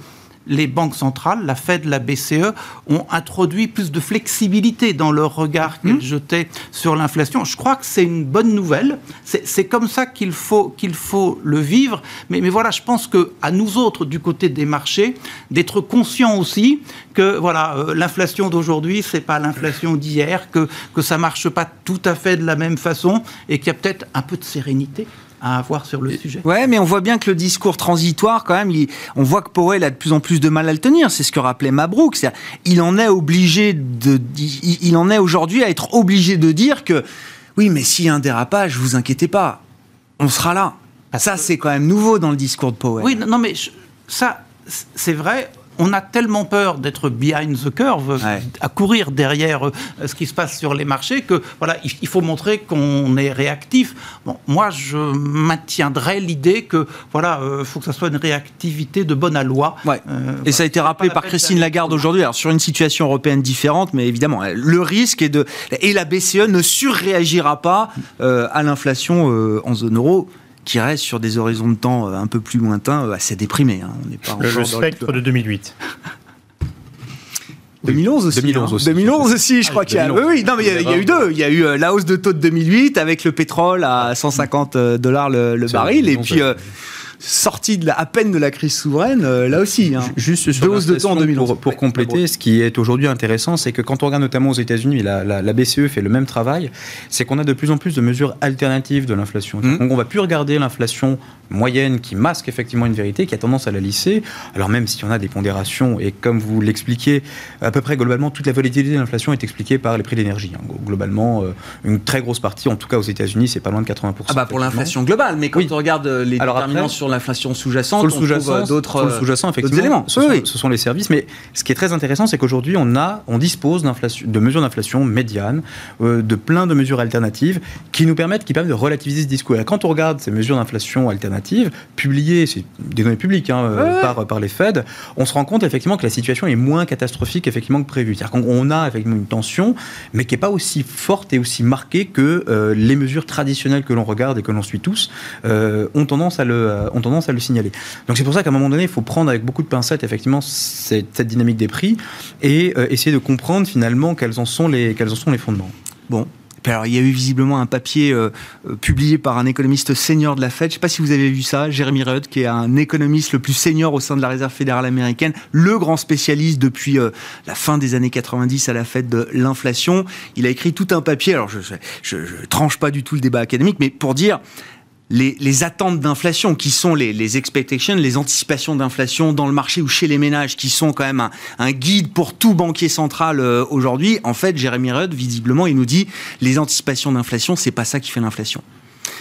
les banques centrales, la Fed, la BCE, ont introduit plus de flexibilité dans leur regard qu'elles mmh. jetaient sur l'inflation. Je crois que c'est une bonne nouvelle. C'est comme ça qu'il faut, qu'il faut le vivre. Mais, mais voilà, je pense que à nous autres, du côté des marchés, d'être conscients aussi que voilà, euh, l'inflation d'aujourd'hui, c'est pas l'inflation d'hier, que, que ça marche pas tout à fait de la même façon et qu'il y a peut-être un peu de sérénité à avoir sur le sujet. Ouais, mais on voit bien que le discours transitoire, quand même, on voit que Powell a de plus en plus de mal à le tenir. C'est ce que rappelait Mabrouk. Il en est obligé de, il en est aujourd'hui à être obligé de dire que oui, mais s'il y a un dérapage, vous inquiétez pas, on sera là. Ça, c'est quand même nouveau dans le discours de Powell. Oui, non, mais ça, c'est vrai on a tellement peur d'être behind the curve, à courir derrière euh, ce qui se passe sur les marchés, que voilà, il faut montrer qu'on est réactif. Bon, moi, je maintiendrai l'idée que voilà, euh, faut que ça soit une réactivité de bonne loi. Euh, et ça a été rappelé par Christine Lagarde aujourd'hui, alors sur une situation européenne différente, mais évidemment, le risque est de et la BCE ne surréagira pas à l'inflation en zone euro qui reste sur des horizons de temps euh, un peu plus lointains, euh, assez déprimés. Hein. On n'est pas le, spectre de 2008. 2011 aussi. 2011 hein. aussi. 2011 aussi, je crois qu'il y a. Oui, oui, non, mais il y, a, eu deux. Il y a eu euh, la hausse de taux de 2008 avec le pétrole à 150 dollars le, baril, et puis sortie de la, à peine de la crise souveraine, euh, là aussi. Hein. Juste sur de temps en 2011. Pour, pour compléter, ce qui est aujourd'hui intéressant, c'est que quand on regarde notamment aux États-Unis, la, la, BCE fait le même travail, c'est qu'on a de plus en plus de mesures alternatives de l'inflation. Mmh. Donc on va plus regarder l'inflation moyenne qui masque effectivement une vérité, qui a tendance à la lisser, alors même si on a des pondérations, et comme vous l'expliquez, à peu près globalement, toute la volatilité de l'inflation est expliquée par les prix d'énergie. Hein. Globalement, euh, une très grosse partie, en tout cas aux États-Unis, c'est pas loin de 80%. Ah bah pour l'inflation globale, mais quand on regarde les alors déterminants sur l'inflation sous-jacente, on trouve d'autres euh, effectivement, éléments. Ce, sont, ce, sont, les services, mais ce qui est très intéressant, c'est qu'aujourd'hui, on a, on dispose de mesures d'inflation médiane, euh, de plein de mesures alternatives qui nous permettent, qui permettent de relativiser ce discours. Et quand on regarde ces mesures d'inflation alternatives, publiées, c'est des données publiques hein, euh, par, par les Fed, on se rend compte effectivement que la situation est moins catastrophique effectivement que prévu. C'est-à-dire qu'on a effectivement une tension, mais qui n'est pas aussi forte et aussi marquée que les mesures traditionnelles que l'on regarde et que l'on suit tous ont tendance à le, ont tendance à le signaler. Donc c'est pour ça qu'à un moment donné, il faut prendre avec beaucoup de pincettes effectivement cette, cette dynamique des prix et euh, essayer de comprendre finalement quels en sont les, quels en sont les fondements. Bon, alors, il y a eu visiblement un papier euh, euh, publié par un économiste senior de la Fed. Je ne sais pas si vous avez vu ça, Jeremy Rudd, qui est un économiste le plus senior au sein de la Réserve fédérale américaine, le grand spécialiste depuis la fin des années 90 à la Fed de l'inflation. Il a écrit tout un papier. Alors, je, je, je tranche pas du tout le débat académique, mais pour dire les, attentes d'inflation, qui sont les, expectations, les anticipations d'inflation dans le marché ou chez les ménages, qui sont quand même un, guide pour tout banquier central euh, aujourd'hui. En fait, Jérémy Rudd, visiblement, il nous dit les anticipations d'inflation, c'est pas ça qui fait l'inflation.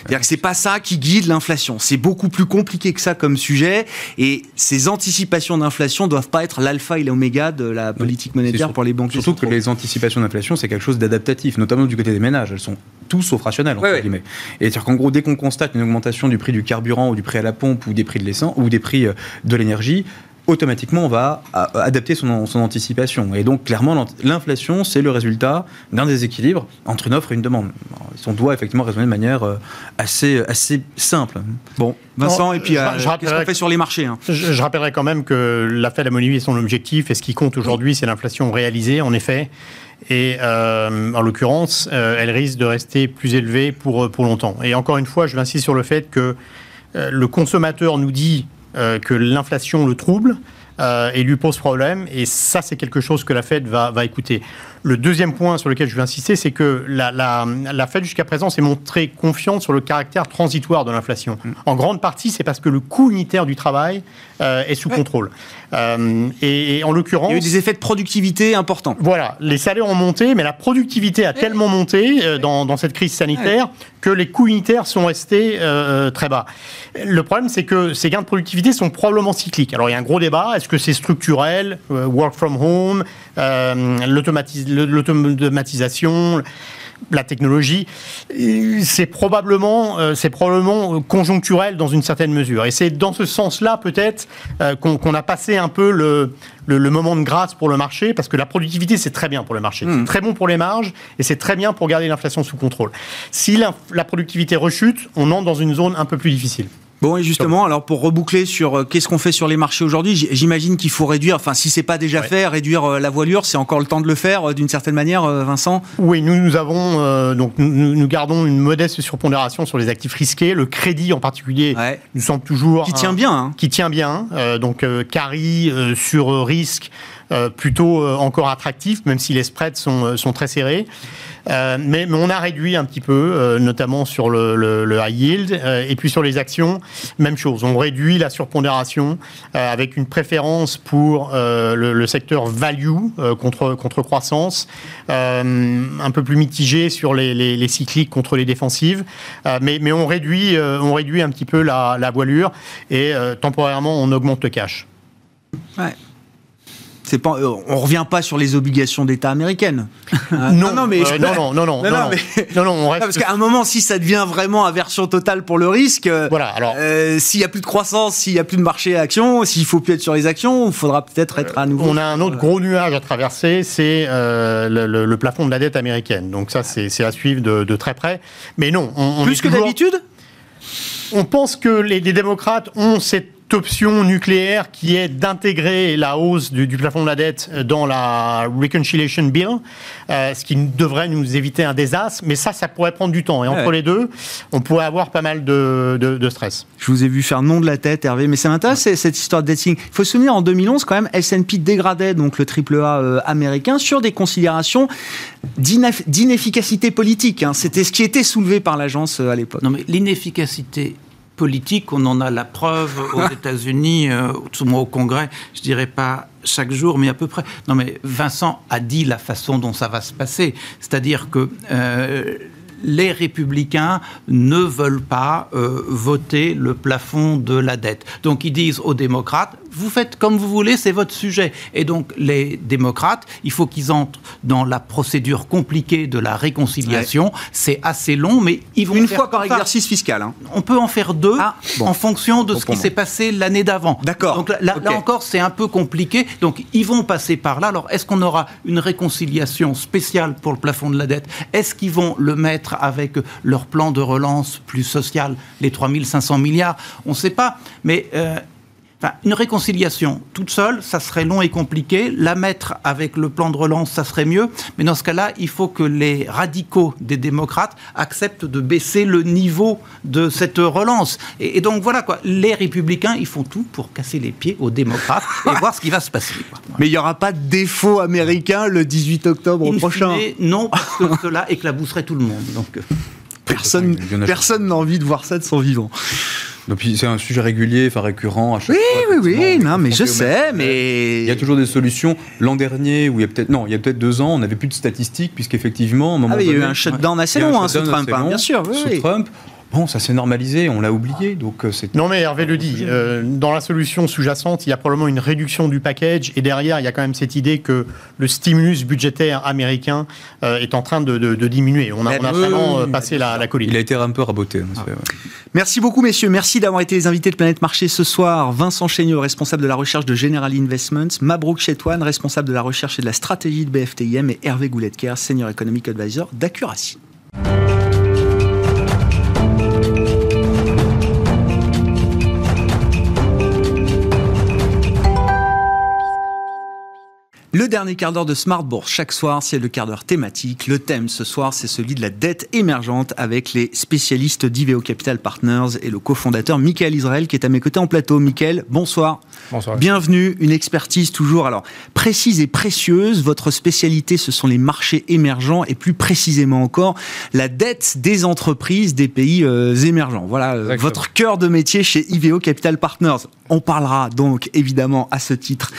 C'est-à-dire que c'est pas ça qui guide l'inflation. C'est beaucoup plus compliqué que ça comme sujet. Et ces anticipations d'inflation doivent pas être l'alpha et l'oméga de la politique monétaire pour les banques. Surtout que les anticipations d'inflation, c'est quelque chose d'adaptatif, notamment du côté des ménages. Elles sont tous sauf rationnelles, entre guillemets. Et c'est-à-dire qu'en gros, dès qu'on constate une augmentation du prix du carburant ou du prix à la pompe ou des prix de l'essence ou des prix euh, de l'énergie, automatiquement, on va adapter son, son anticipation. Et donc, clairement, l'inflation, c'est le résultat d'un déséquilibre entre une offre et une demande. On doit effectivement raisonner de manière assez, assez simple. Bon, Vincent, et puis qu'est-ce qu'on fait sur les marchés hein? Je, je, rappellerai quand même que la Fed a modifié son objectif et ce qui compte aujourd'hui, c'est l'inflation réalisée, en effet. Et euh, en l'occurrence, euh, elle risque de rester plus élevée pour, euh, pour longtemps. Et encore une fois, je vais insister sur le fait que le consommateur nous dit que l'inflation le trouble et lui pose problème. Et ça, c'est quelque chose que la Fed va, va écouter. Le deuxième point sur lequel je veux insister, c'est que la, la, la Fed jusqu'à présent s'est montrée confiante sur le caractère transitoire de l'inflation. Mm. En grande partie, c'est parce que le coût unitaire du travail euh, est sous contrôle. Euh, et, en l'occurrence, il y a eu des effets de productivité importants. Voilà, les salaires ont monté, mais la productivité a tellement monté euh, dans, dans, cette crise sanitaire que les coûts unitaires sont restés euh, très bas. Le problème, c'est que ces gains de productivité sont probablement cycliques. Alors il y a un gros débat. Est-ce que c'est structurel, work from home, l'automatisation l'automatisation, la technologie, c'est probablement, euh, c'est probablement conjoncturel dans une certaine mesure. Et c'est dans ce sens-là peut-être euh, qu'on a passé un peu le, le, moment de grâce pour le marché, parce que la productivité, c'est très bien pour le marché. C'est hmm. très bon pour les marges et c'est très bien pour garder l'inflation sous contrôle. Si la productivité rechute, on entre dans une zone un peu plus difficile. Bon, et justement, alors pour reboucler sur euh, qu'est-ce qu'on fait sur les marchés aujourd'hui, j'imagine qu'il faut réduire, enfin si c'est pas déjà fait, réduire euh, la voilure, c'est encore le temps de le faire euh, d'une certaine manière, Vincent? Oui, nous, nous avons, donc nous, nous, gardons une modeste surpondération sur les actifs risqués, le crédit en particulier nous semble toujours... Qui tient bien. Hein. Qui tient bien, donc carry sur risque, plutôt encore attractif, même si les spreads sont, sont très serrés. Euh, mais, on a réduit un petit peu, euh, notamment sur le, high yield. Euh, et puis sur les actions, même chose. On réduit la surpondération avec une préférence pour le, secteur value contre, contre croissance, un peu plus mitigé sur les, cycliques contre les défensives. mais, mais on, réduit, on réduit un petit peu la, voilure et temporairement on augmente le cash. Pas, euh, on revient pas sur les obligations d'État américaines. non, non, mais non, non, non, non, non, parce qu'à un moment, si ça devient vraiment aversion totale pour le risque, euh, voilà. Alors, euh, s'il y a plus de croissance, s'il y a plus de marché actions, s'il faut plus être sur les actions, il faudra peut-être être à nouveau. On a un autre gros nuage à traverser, c'est le, plafond de la dette américaine. Donc ça, c'est à suivre de, très près. Mais non, on, plus que d'habitude? On pense que les démocrates ont cette option nucléaire qui est d'intégrer la hausse du, plafond de la dette dans la Reconciliation Bill, euh, ce qui devrait nous éviter un désastre. Mais ça, ça pourrait prendre du temps. Et entre les deux, on pourrait avoir pas mal de, de, stress. Je vous ai vu faire nom de la tête, Hervé, mais ça m'intéresse cette histoire de dating. Il faut se souvenir, en 2011, quand même, S&P dégradait donc le AAA euh, américain sur des considérations d'inefficacité politique. Hein. C'était ce qui était soulevé par l'agence euh, à l'époque. Non, mais l'inefficacité politique, on en a la preuve aux États-Unis, euh, au Congrès, je dirais pas chaque jour, mais à peu près. Non, mais Vincent a dit la façon dont ça va se passer, c'est-à-dire que euh, les républicains ne veulent pas euh, voter le plafond de la dette. Donc ils disent aux démocrates, vous faites comme vous voulez, c'est votre sujet. Et donc les démocrates, il faut qu'ils entrent dans la procédure compliquée de la réconciliation. C'est assez long, mais ils vont... Une fois par exercice fiscal. Hein. On peut en faire deux ah, en fonction de ce qui s'est passé l'année d'avant. D'accord. Donc là, encore, c'est un peu compliqué. Donc ils vont passer par là. Alors est-ce qu'on aura une réconciliation spéciale pour le plafond de la dette? Est-ce qu'ils vont le mettre avec leur plan de relance plus social, les 3500 milliards On ne sait pas. Mais... Euh, une réconciliation toute seule, ça serait long et compliqué. La mettre avec le plan de relance, ça serait mieux. Mais dans ce cas-là, il faut que les radicaux des démocrates acceptent de baisser le niveau de cette relance. Et, donc voilà quoi. Les républicains, ils font tout pour casser les pieds aux démocrates et voir ce qui va se passer. Mais il n'y aura pas de défaut américain le 18 octobre prochain. non, parce que cela éclabousserait tout le monde. Donc euh, personne, personne n'a envie de voir ça de son vivant. Donc c'est un sujet régulier, enfin récurrent à chaque oui, fois. Oui, oui, non, mais je sais, mais il y a toujours des solutions. L'an dernier, ou il y a peut-être non, il y a peut-être deux ans, on n'avait plus de statistiques puisqu'effectivement, ah, il y a eu un shutdown assez long hein, sous Trump, hein, bien sûr, sous Trump. Bon, ça s'est normalisé, on l'a oublié, donc euh, c'est... Non mais Hervé le dit, euh, dans la solution sous-jacente, il y a probablement une réduction du package, et derrière, il y a quand même cette idée que le stimulus budgétaire américain euh, est en train de, diminuer. On a, vraiment passé la, la, colline. Il a été un peu raboté. Ah. Merci beaucoup messieurs, merci d'avoir été les invités de Planète Marché ce soir. Vincent Chéniaud, responsable de la recherche de General Investments, Mabrouk Chetouane, responsable de la recherche et de la stratégie de BFTIM, et Hervé Gouletker, senior economic advisor d'Accuracy. Le dernier quart d'heure de Smart Bourse chaque soir, c'est le quart d'heure thématique. Le thème ce soir, c'est celui de la dette émergente avec les spécialistes d'IVO Capital Partners et le cofondateur Michael Israël qui est à mes côtés en plateau. Michael, bonsoir. Bonsoir. Bienvenue, une expertise toujours alors précise et précieuse. Votre spécialité, ce sont les marchés émergents et plus précisément encore la dette des entreprises des pays euh, émergents. Voilà euh, votre cœur de métier chez IVO Capital Partners. On parlera donc évidemment à ce titre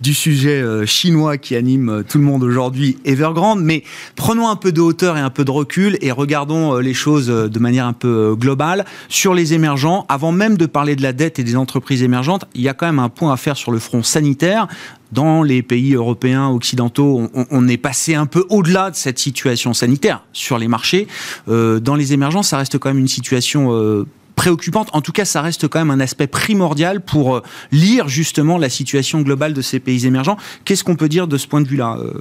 du sujet euh, chinois qui anime euh, tout le monde aujourd'hui, Evergrande. Mais prenons un peu de hauteur et un peu de recul et regardons euh, les choses de manière un peu globale. Sur les émergents, avant même de parler de la dette et des entreprises émergentes, il y a quand même un point à faire sur le front sanitaire dans les pays européens occidentaux, on, est passé un peu au-delà de cette situation sanitaire sur les marchés. dans les émergents, ça reste quand même une situation préoccupante. En tout cas, ça reste quand même un aspect primordial pour euh, lire justement la situation globale de ces pays émergents. Qu'est-ce qu'on peut dire de ce point de vue-là, euh,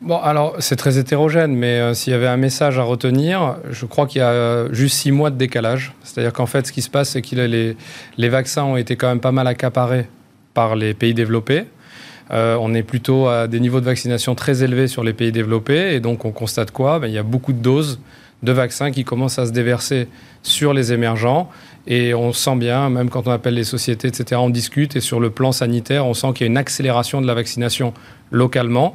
Bon, alors c'est très hétérogène, mais euh, s'il y avait un message à retenir, je crois qu'il y a juste six mois de décalage. C'est-à-dire qu'en fait, ce qui se passe, c'est que les, les, vaccins ont été quand même pas mal accaparés par les pays développés. on est plutôt à des niveaux de vaccination très élevés sur les pays développés, et donc on constate quoi? Ben, Il y a beaucoup de doses de vaccins qui commencent à se déverser sur les émergents. Et on sent bien, même quand on appelle les sociétés, etc., on discute. Et sur le plan sanitaire, on sent qu'il y a une accélération de la vaccination localement.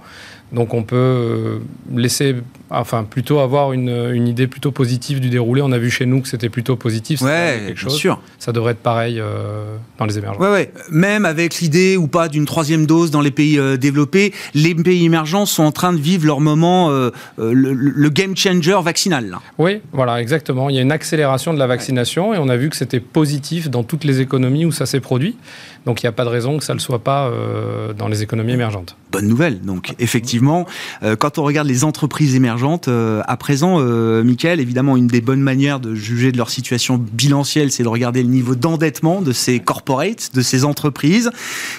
Donc on peut euh, laisser, enfin plutôt avoir une, idée plutôt positive du déroulé. On a vu chez nous que c'était plutôt positif. Ouais, quelque chose. sûr. Ça devrait être pareil euh, dans les émergents. Ouais, ouais. Même avec l'idée ou pas d'une troisième dose dans les pays euh, développés, les pays émergents sont en train de vivre leur moment, le, game changer vaccinal. Oui, voilà, exactement. Il y a une accélération de la vaccination et on a vu que c'était positif dans toutes les économies où ça s'est produit. Donc il n'y a pas de raison que ça ne le soit pas dans les économies émergentes. Bonne nouvelle. Donc effectivement euh, quand on regarde les entreprises émergentes, euh, à présent, euh, Michael, évidemment, une des bonnes manières de juger de leur situation bilancielle, c'est de regarder le niveau d'endettement de ces corporates, de ces entreprises.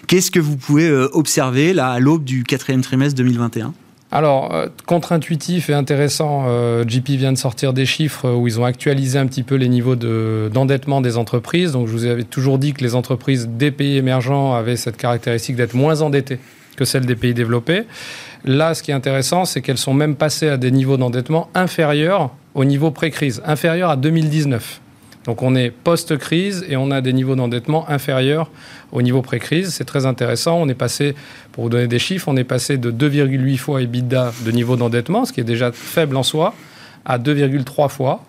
Qu'est-ce que vous pouvez observer là à l'aube du quatrième trimestre 2021 alors, contre-intuitif et intéressant, JP vient de sortir des chiffres où ils ont actualisé un petit peu les niveaux d'endettement des entreprises. Donc, je vous avais toujours dit que les entreprises des pays émergents avaient cette caractéristique d'être moins endettées que celles des pays développés. Là, ce qui est intéressant, c'est qu'elles sont même passées à des niveaux d'endettement inférieurs au niveau pré-crise, inférieurs à 2019. Donc on est post-crise et on a des niveaux d'endettement inférieurs au niveau pré-crise. C'est très intéressant. On est passé, pour vous donner des chiffres, on est passé de 2,8 fois EBITDA de niveau d'endettement, ce qui est déjà faible en soi, à 2,3 fois.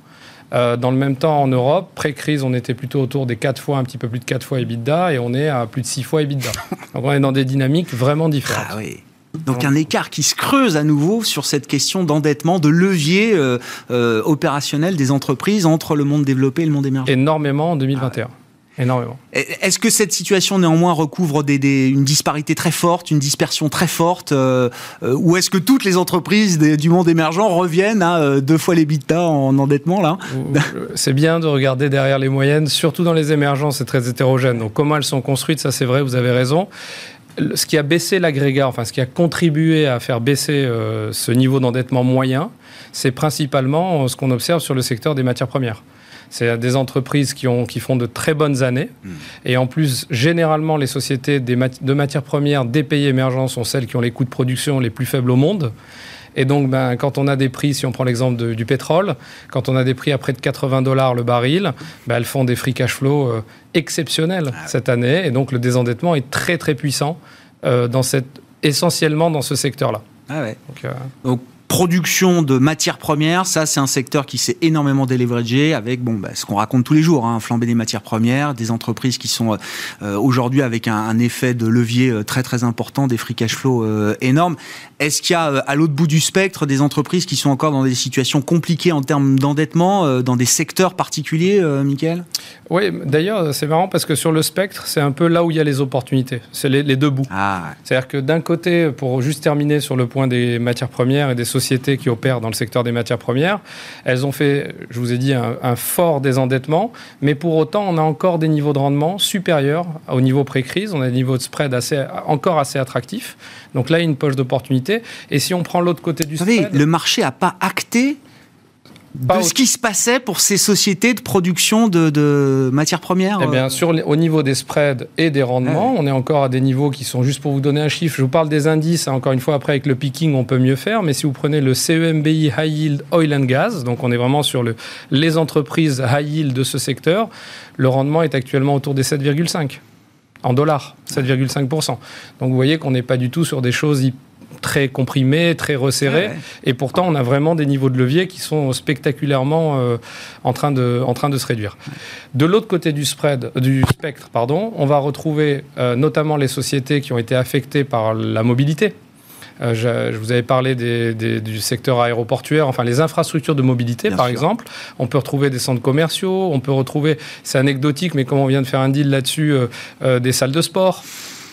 Euh, dans le même temps, en Europe, pré-crise, on était plutôt autour des 4 fois, un petit peu plus de 4 fois EBITDA, et on est à plus de 6 fois EBITDA. Donc on est dans des dynamiques vraiment différentes. Ah oui. Donc un écart qui se creuse à nouveau sur cette question d'endettement, de levier euh, euh, opérationnel des entreprises entre le monde développé et le monde émergent. Énormément en 2021. Énormément. Est-ce que cette situation néanmoins recouvre des, une disparité très forte, une dispersion très forte, euh, ou est-ce que toutes les entreprises du monde émergent reviennent à deux fois les bitas en endettement là? C'est bien de regarder derrière les moyennes, surtout dans les émergents, c'est très hétérogène. Donc comment elles sont construites, ça c'est vrai, vous avez raison ce qui a baissé l'agrégat, enfin ce qui a contribué à faire baisser euh, ce niveau d'endettement moyen, c'est principalement euh, ce qu'on observe sur le secteur des matières premières. C'est des entreprises qui, ont, qui font de très bonnes années. Hmm. Et en plus, généralement, les sociétés de matières premières des pays émergents sont celles qui ont les coûts de production les plus faibles au monde. Et donc, ben, quand on a des prix, si on prend l'exemple du pétrole, quand on a des prix à près de 80 dollars le baril, ben, elles font des free cash flow euh, exceptionnels ah cette année. Et donc, le désendettement est très, très puissant euh, dans cette, essentiellement dans ce secteur-là. Ah ouais. Donc, production de matières premières, ça c'est un secteur qui s'est énormément déleveragé avec bon, bah, ce qu'on raconte tous les jours, hein, flamber des matières premières, des entreprises qui sont euh, aujourd'hui avec un, un, effet de levier euh, très très important, des free cash flow euh, énormes. Est-ce qu'il y a à l'autre bout du spectre des entreprises qui sont encore dans des situations compliquées en termes d'endettement, dans des secteurs particuliers, Michael Oui, d'ailleurs c'est marrant parce que sur le spectre, c'est un peu là où il y a les opportunités. C'est les, les, deux bouts. Ah. C'est-à-dire que d'un côté, pour juste terminer sur le point des matières premières et des sociétés qui opèrent dans le secteur des matières premières. Elles ont fait, je vous ai dit, un, fort désendettement, mais pour autant, on a encore des niveaux de rendement supérieurs au niveau pré-crise. On a des niveaux de spread assez, encore assez attractifs. Donc là, il y a une poche d'opportunité. Et si on prend l'autre côté du spread... le marché n'a pas acté de ce qui se passait pour ces sociétés de production de, matières premières Eh bien, euh sur, au niveau des spreads et des rendements, on est encore à des niveaux qui sont, juste pour vous donner un chiffre, je vous parle des indices, hein, encore une fois, après avec le picking, on peut mieux faire, mais si vous prenez le CEMBI High Yield Oil and Gas, donc on est vraiment sur le, les entreprises high yield de ce secteur, le rendement est actuellement autour des 7,5 en dollars, 7,5%. Donc vous voyez qu'on n'est pas du tout sur des choses très comprimé, très resserré. Et pourtant, on a vraiment des niveaux de levier qui sont spectaculairement euh, en, train de, en train de se réduire. De l'autre côté du, spread, du spectre, pardon, on va retrouver euh, notamment les sociétés qui ont été affectées par la mobilité. Euh, je, vous avais parlé du secteur aéroportuaire, enfin les infrastructures de mobilité, par exemple. On peut retrouver des centres commerciaux, on peut retrouver, c'est anecdotique, mais comme on vient de faire un deal là-dessus, des salles de sport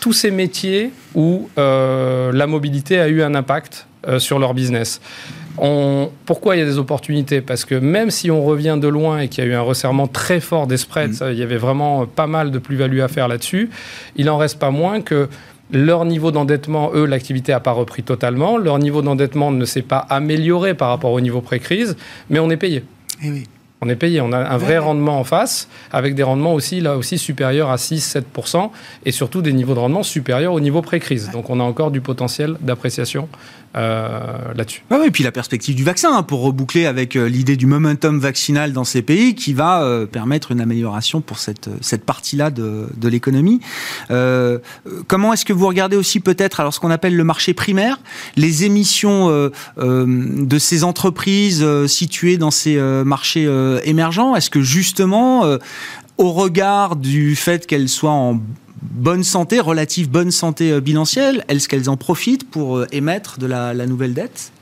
tous ces métiers où euh, la mobilité a eu un impact euh, sur leur business. pourquoi il y a des opportunités? Parce que même si on revient de loin et qu'il y a eu un resserrement très fort des spreads, mm. il y avait vraiment pas mal de plus-value à faire là-dessus, il n'en reste pas moins que leur niveau d'endettement, eux, l'activité n'a pas repris totalement. Leur niveau d'endettement ne s'est pas amélioré par rapport au niveau pré-crise, mais on est payé. Eh oui on est payé. On a un vrai rendement en face, avec des rendements aussi, là aussi, supérieurs à 6-7%, et surtout des niveaux de rendement supérieurs au niveau pré-crise. Donc on a encore du potentiel d'appréciation euh, là-dessus. Et puis la perspective du vaccin, hein, pour reboucler avec euh, l'idée du momentum vaccinal dans ces pays, qui va euh, permettre une amélioration pour cette, cette partie-là de, de l'économie. comment est-ce que vous regardez aussi peut-être, alors ce qu'on appelle le marché primaire, les émissions de ces entreprises situées dans ces marchés émergents? Est-ce que justement, au regard du fait qu'elles soient en bonne santé, relative bonne santé euh, bilancielle, est-ce qu'elles en profitent pour euh, émettre de la, nouvelle dette?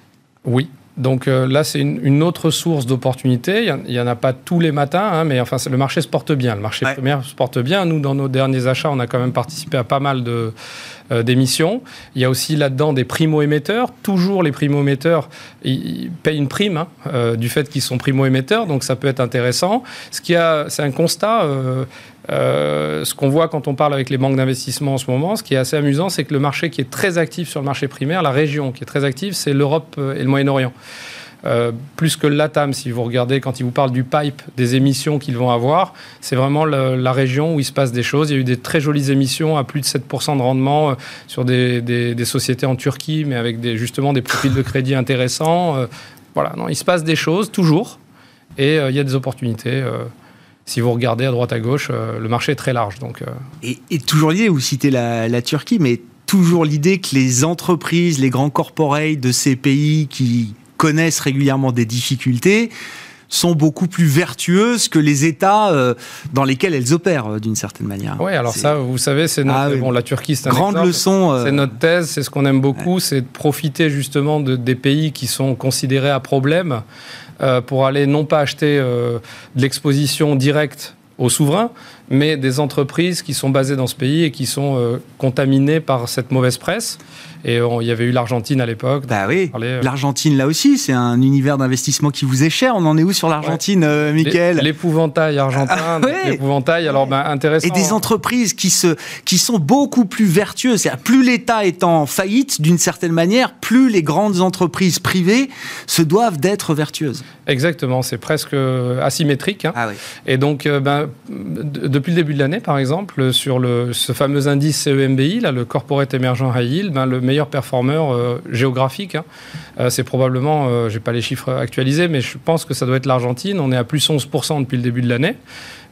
Oui, donc euh, là, c'est une, autre source d'opportunités. Il n'y en a pas tous les matins, hein, mais enfin, le marché se porte bien. Le marché primaire se porte bien. Nous, dans nos derniers achats, on a quand même participé à pas mal de, d'émissions. Il y a aussi là-dedans des primo-émetteurs. Toujours les primo-émetteurs ils payent une prime hein, du fait qu'ils sont primo-émetteurs, donc ça peut être intéressant. Ce qui a, c'est un constat. Euh, ce qu'on voit quand on parle avec les banques d'investissement en ce moment, ce qui est assez amusant, c'est que le marché qui est très actif sur le marché primaire, la région qui est très active, c'est l'Europe euh, et le Moyen-Orient. Euh, plus que LATAM, si vous regardez, quand ils vous parlent du pipe, des émissions qu'ils vont avoir, c'est vraiment la région où il se passe des choses. Il y a eu des très jolies émissions à plus de 7% de rendement sur des, sociétés en Turquie, mais avec justement des profils de crédit intéressants. voilà, non, il se passe des choses, toujours, et il y a des opportunités si vous regardez à droite à gauche, euh, le marché est très large. Donc, euh. et, toujours l'idée, vous citez la, Turquie, mais toujours l'idée que les entreprises, les grands corporates de ces pays qui connaissent régulièrement des difficultés sont beaucoup plus vertueuses que les États euh, dans lesquels elles opèrent d'une certaine manière. Oui, alors ça, vous savez, c'est notre... Ah bon, la Turquie, c'est un grande leçon. C'est notre thèse, c'est ce qu'on aime beaucoup, c'est de profiter justement de, des pays qui sont considérés à problème pour aller non pas acheter euh, de l'exposition directe aux souverains, mais des entreprises qui sont basées dans ce pays et qui sont euh, contaminées par cette mauvaise presse. Et il y avait eu l'Argentine à l'époque. Bah oui. Euh, L'Argentine là aussi, c'est un univers d'investissement qui vous est cher. On en est où sur l'Argentine, euh, Michael L'épouvantail argentin. Ah, L'épouvantail, alors ben, intéressant. Et des entreprises qui se, qui sont beaucoup plus vertueuses. Plus l'État est en faillite, d'une certaine manière, plus les grandes entreprises privées se doivent d'être vertueuses. Exactement. C'est presque asymétrique. Hein. Ah oui. Et donc, euh, ben, depuis le début de l'année, par exemple, sur ce fameux indice CEMBI, là, le Corporate Emergent High Yield, ben, le meilleur performeur euh, géographique. Hein. Euh, c'est probablement, euh, je n'ai pas les chiffres actualisés, mais je pense que ça doit être l'Argentine. On est à plus 11% depuis le début de l'année,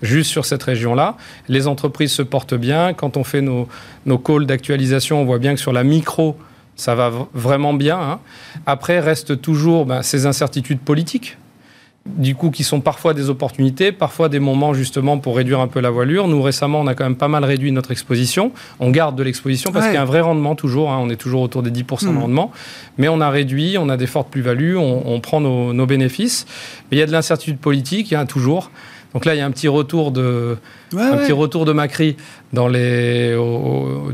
juste sur cette région-là. Les entreprises se portent bien. Quand on fait nos, nos calls d'actualisation, on voit bien que sur la micro, ça va vraiment bien. Hein. Après, restent toujours ben, ces incertitudes politiques du coup, qui sont parfois des opportunités, parfois des moments justement pour réduire un peu la voilure. Nous, récemment, on a quand même pas mal réduit notre exposition. On garde de l'exposition parce qu'il y a un vrai rendement toujours. Hein. on est toujours autour des 10% de mmh. rendement. Mais on a réduit, on a des fortes plus-values, on, prend nos, bénéfices. Mais il y a de l'incertitude politique, il y a toujours. Donc là, il y a un petit retour de, un petit retour de Macri dans les,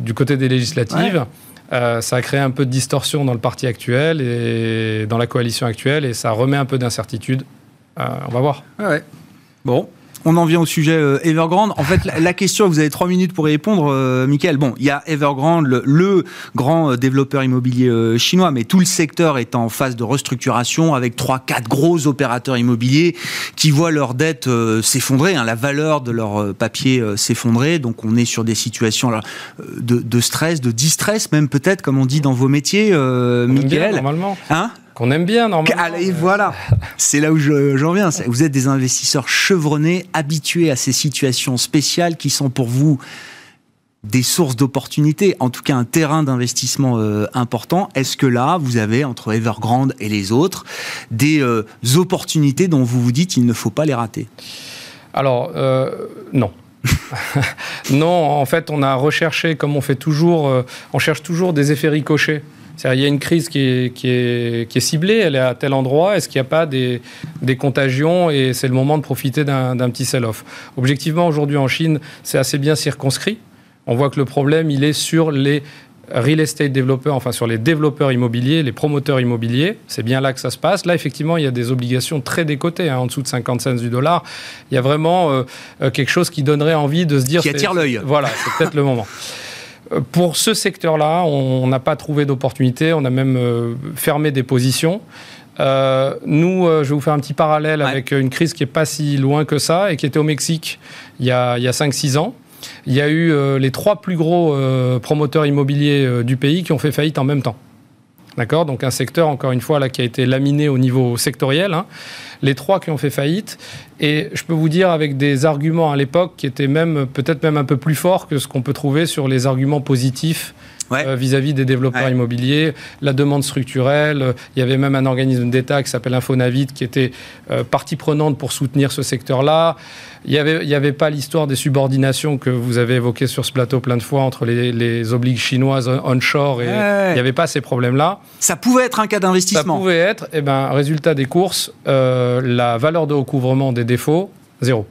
du côté des législatives. Euh, ça a créé un peu de distorsion dans le parti actuel et dans la coalition actuelle et ça remet un peu d'incertitude on va voir. Ouais. Bon, on en vient au sujet euh, Evergrande. En fait, la, question, vous avez trois minutes pour y répondre, euh, Michael. Bon, il y a Evergrande, le, grand développeur immobilier chinois, mais tout le secteur est en phase de restructuration avec trois, quatre gros opérateurs immobiliers qui voient leurs dettes s'effondrer, hein, la valeur de leurs papiers s'effondrer. Donc, on est sur des situations de, stress, de distress, même peut-être, comme on dit dans vos métiers, Michael. Normalement. Hein? Qu'on aime bien, normalement. Allez, voilà. C'est là où j'en viens. Vous êtes des investisseurs chevronnés, habitués à ces situations spéciales qui sont pour vous des sources d'opportunités, en tout cas un terrain d'investissement euh, important. Est-ce que là, vous avez, entre Evergrande et les autres, des euh, opportunités dont vous vous dites il ne faut pas les rater? Alors, euh, non. non, en fait, on a recherché, comme on fait toujours, on cherche toujours des effets ricochets il y a une crise qui est, qui, est, qui est, ciblée, elle est à tel endroit, est-ce qu'il n'y a pas des, des contagions et c'est le moment de profiter d'un petit sell-off? Objectivement, aujourd'hui en Chine, c'est assez bien circonscrit. On voit que le problème, il est sur les real estate développeurs, enfin sur les développeurs immobiliers, les promoteurs immobiliers. C'est bien là que ça se passe. Là, effectivement, il y a des obligations très décotées, hein, en dessous de 50 cents du dollar. Il y a vraiment euh, euh, quelque chose qui donnerait envie de se dire... Qui attire l'œil. Voilà, c'est peut-être le moment. Pour ce secteur-là, on n'a pas trouvé d'opportunité, on a même euh, fermé des positions. Euh, nous, euh, je vais vous faire un petit parallèle avec une crise qui n'est pas si loin que ça et qui était au Mexique il y a, a 5-6 ans. Il y a eu les trois plus gros promoteurs immobiliers du pays qui ont fait faillite en même temps. D'accord? Donc un secteur, encore une fois, qui a été laminé au niveau sectoriel. Hein. Les trois qui ont fait faillite. Et je peux vous dire, avec des arguments à l'époque qui étaient même peut-être même un peu plus forts que ce qu'on peut trouver sur les arguments positifs euh, vis-à-vis des développeurs immobiliers, la demande structurelle. Il y avait même un organisme d'État qui s'appelle Infonavit qui était euh, partie prenante pour soutenir ce secteur-là. Il n'y avait, avait pas l'histoire des subordinations que vous avez évoquées sur ce plateau plein de fois entre les, les obligues chinoises onshore et il n'y avait pas ces problèmes-là. Ça pouvait être un cas d'investissement. Ça pouvait être. Et eh ben, résultat des courses, euh, la valeur de recouvrement des défauts, zéro.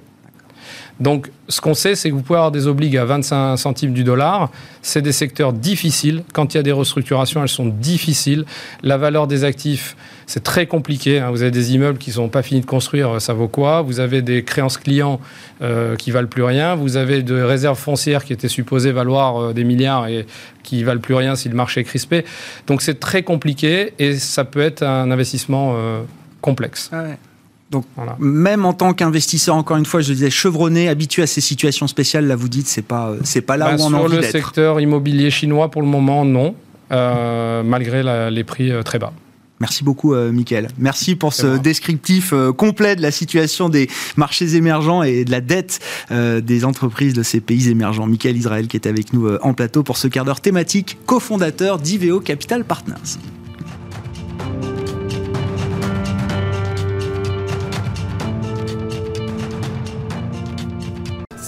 Donc, ce qu'on sait, c'est que vous pouvez avoir des obligues à 25 centimes du dollar. C'est des secteurs difficiles. Quand il y a des restructurations, elles sont difficiles. La valeur des actifs, c'est très compliqué. Hein. Vous avez des immeubles qui ne sont pas finis de construire, ça vaut quoi? Vous avez des créances clients euh, qui valent plus rien. Vous avez des réserves foncières qui étaient supposées valoir euh, des milliards et qui valent plus rien si le marché est crispé. Donc, c'est très compliqué et ça peut être un investissement euh, complexe. Ah donc, même en tant qu'investisseur, encore une fois, je disais chevronné, habitué à ces situations spéciales, là, vous dites, c'est pas, c'est pas là ben, où on a envie d'être. Sur le secteur immobilier chinois, pour le moment, non, euh, malgré les prix euh, très bas. Merci beaucoup, euh, Mickaël. Merci pour ce descriptif complet de la situation des marchés émergents et de la dette des entreprises de ces pays émergents. Mickaël Israël qui est avec nous en plateau pour ce quart d'heure thématique, cofondateur d'Iveo Capital Partners.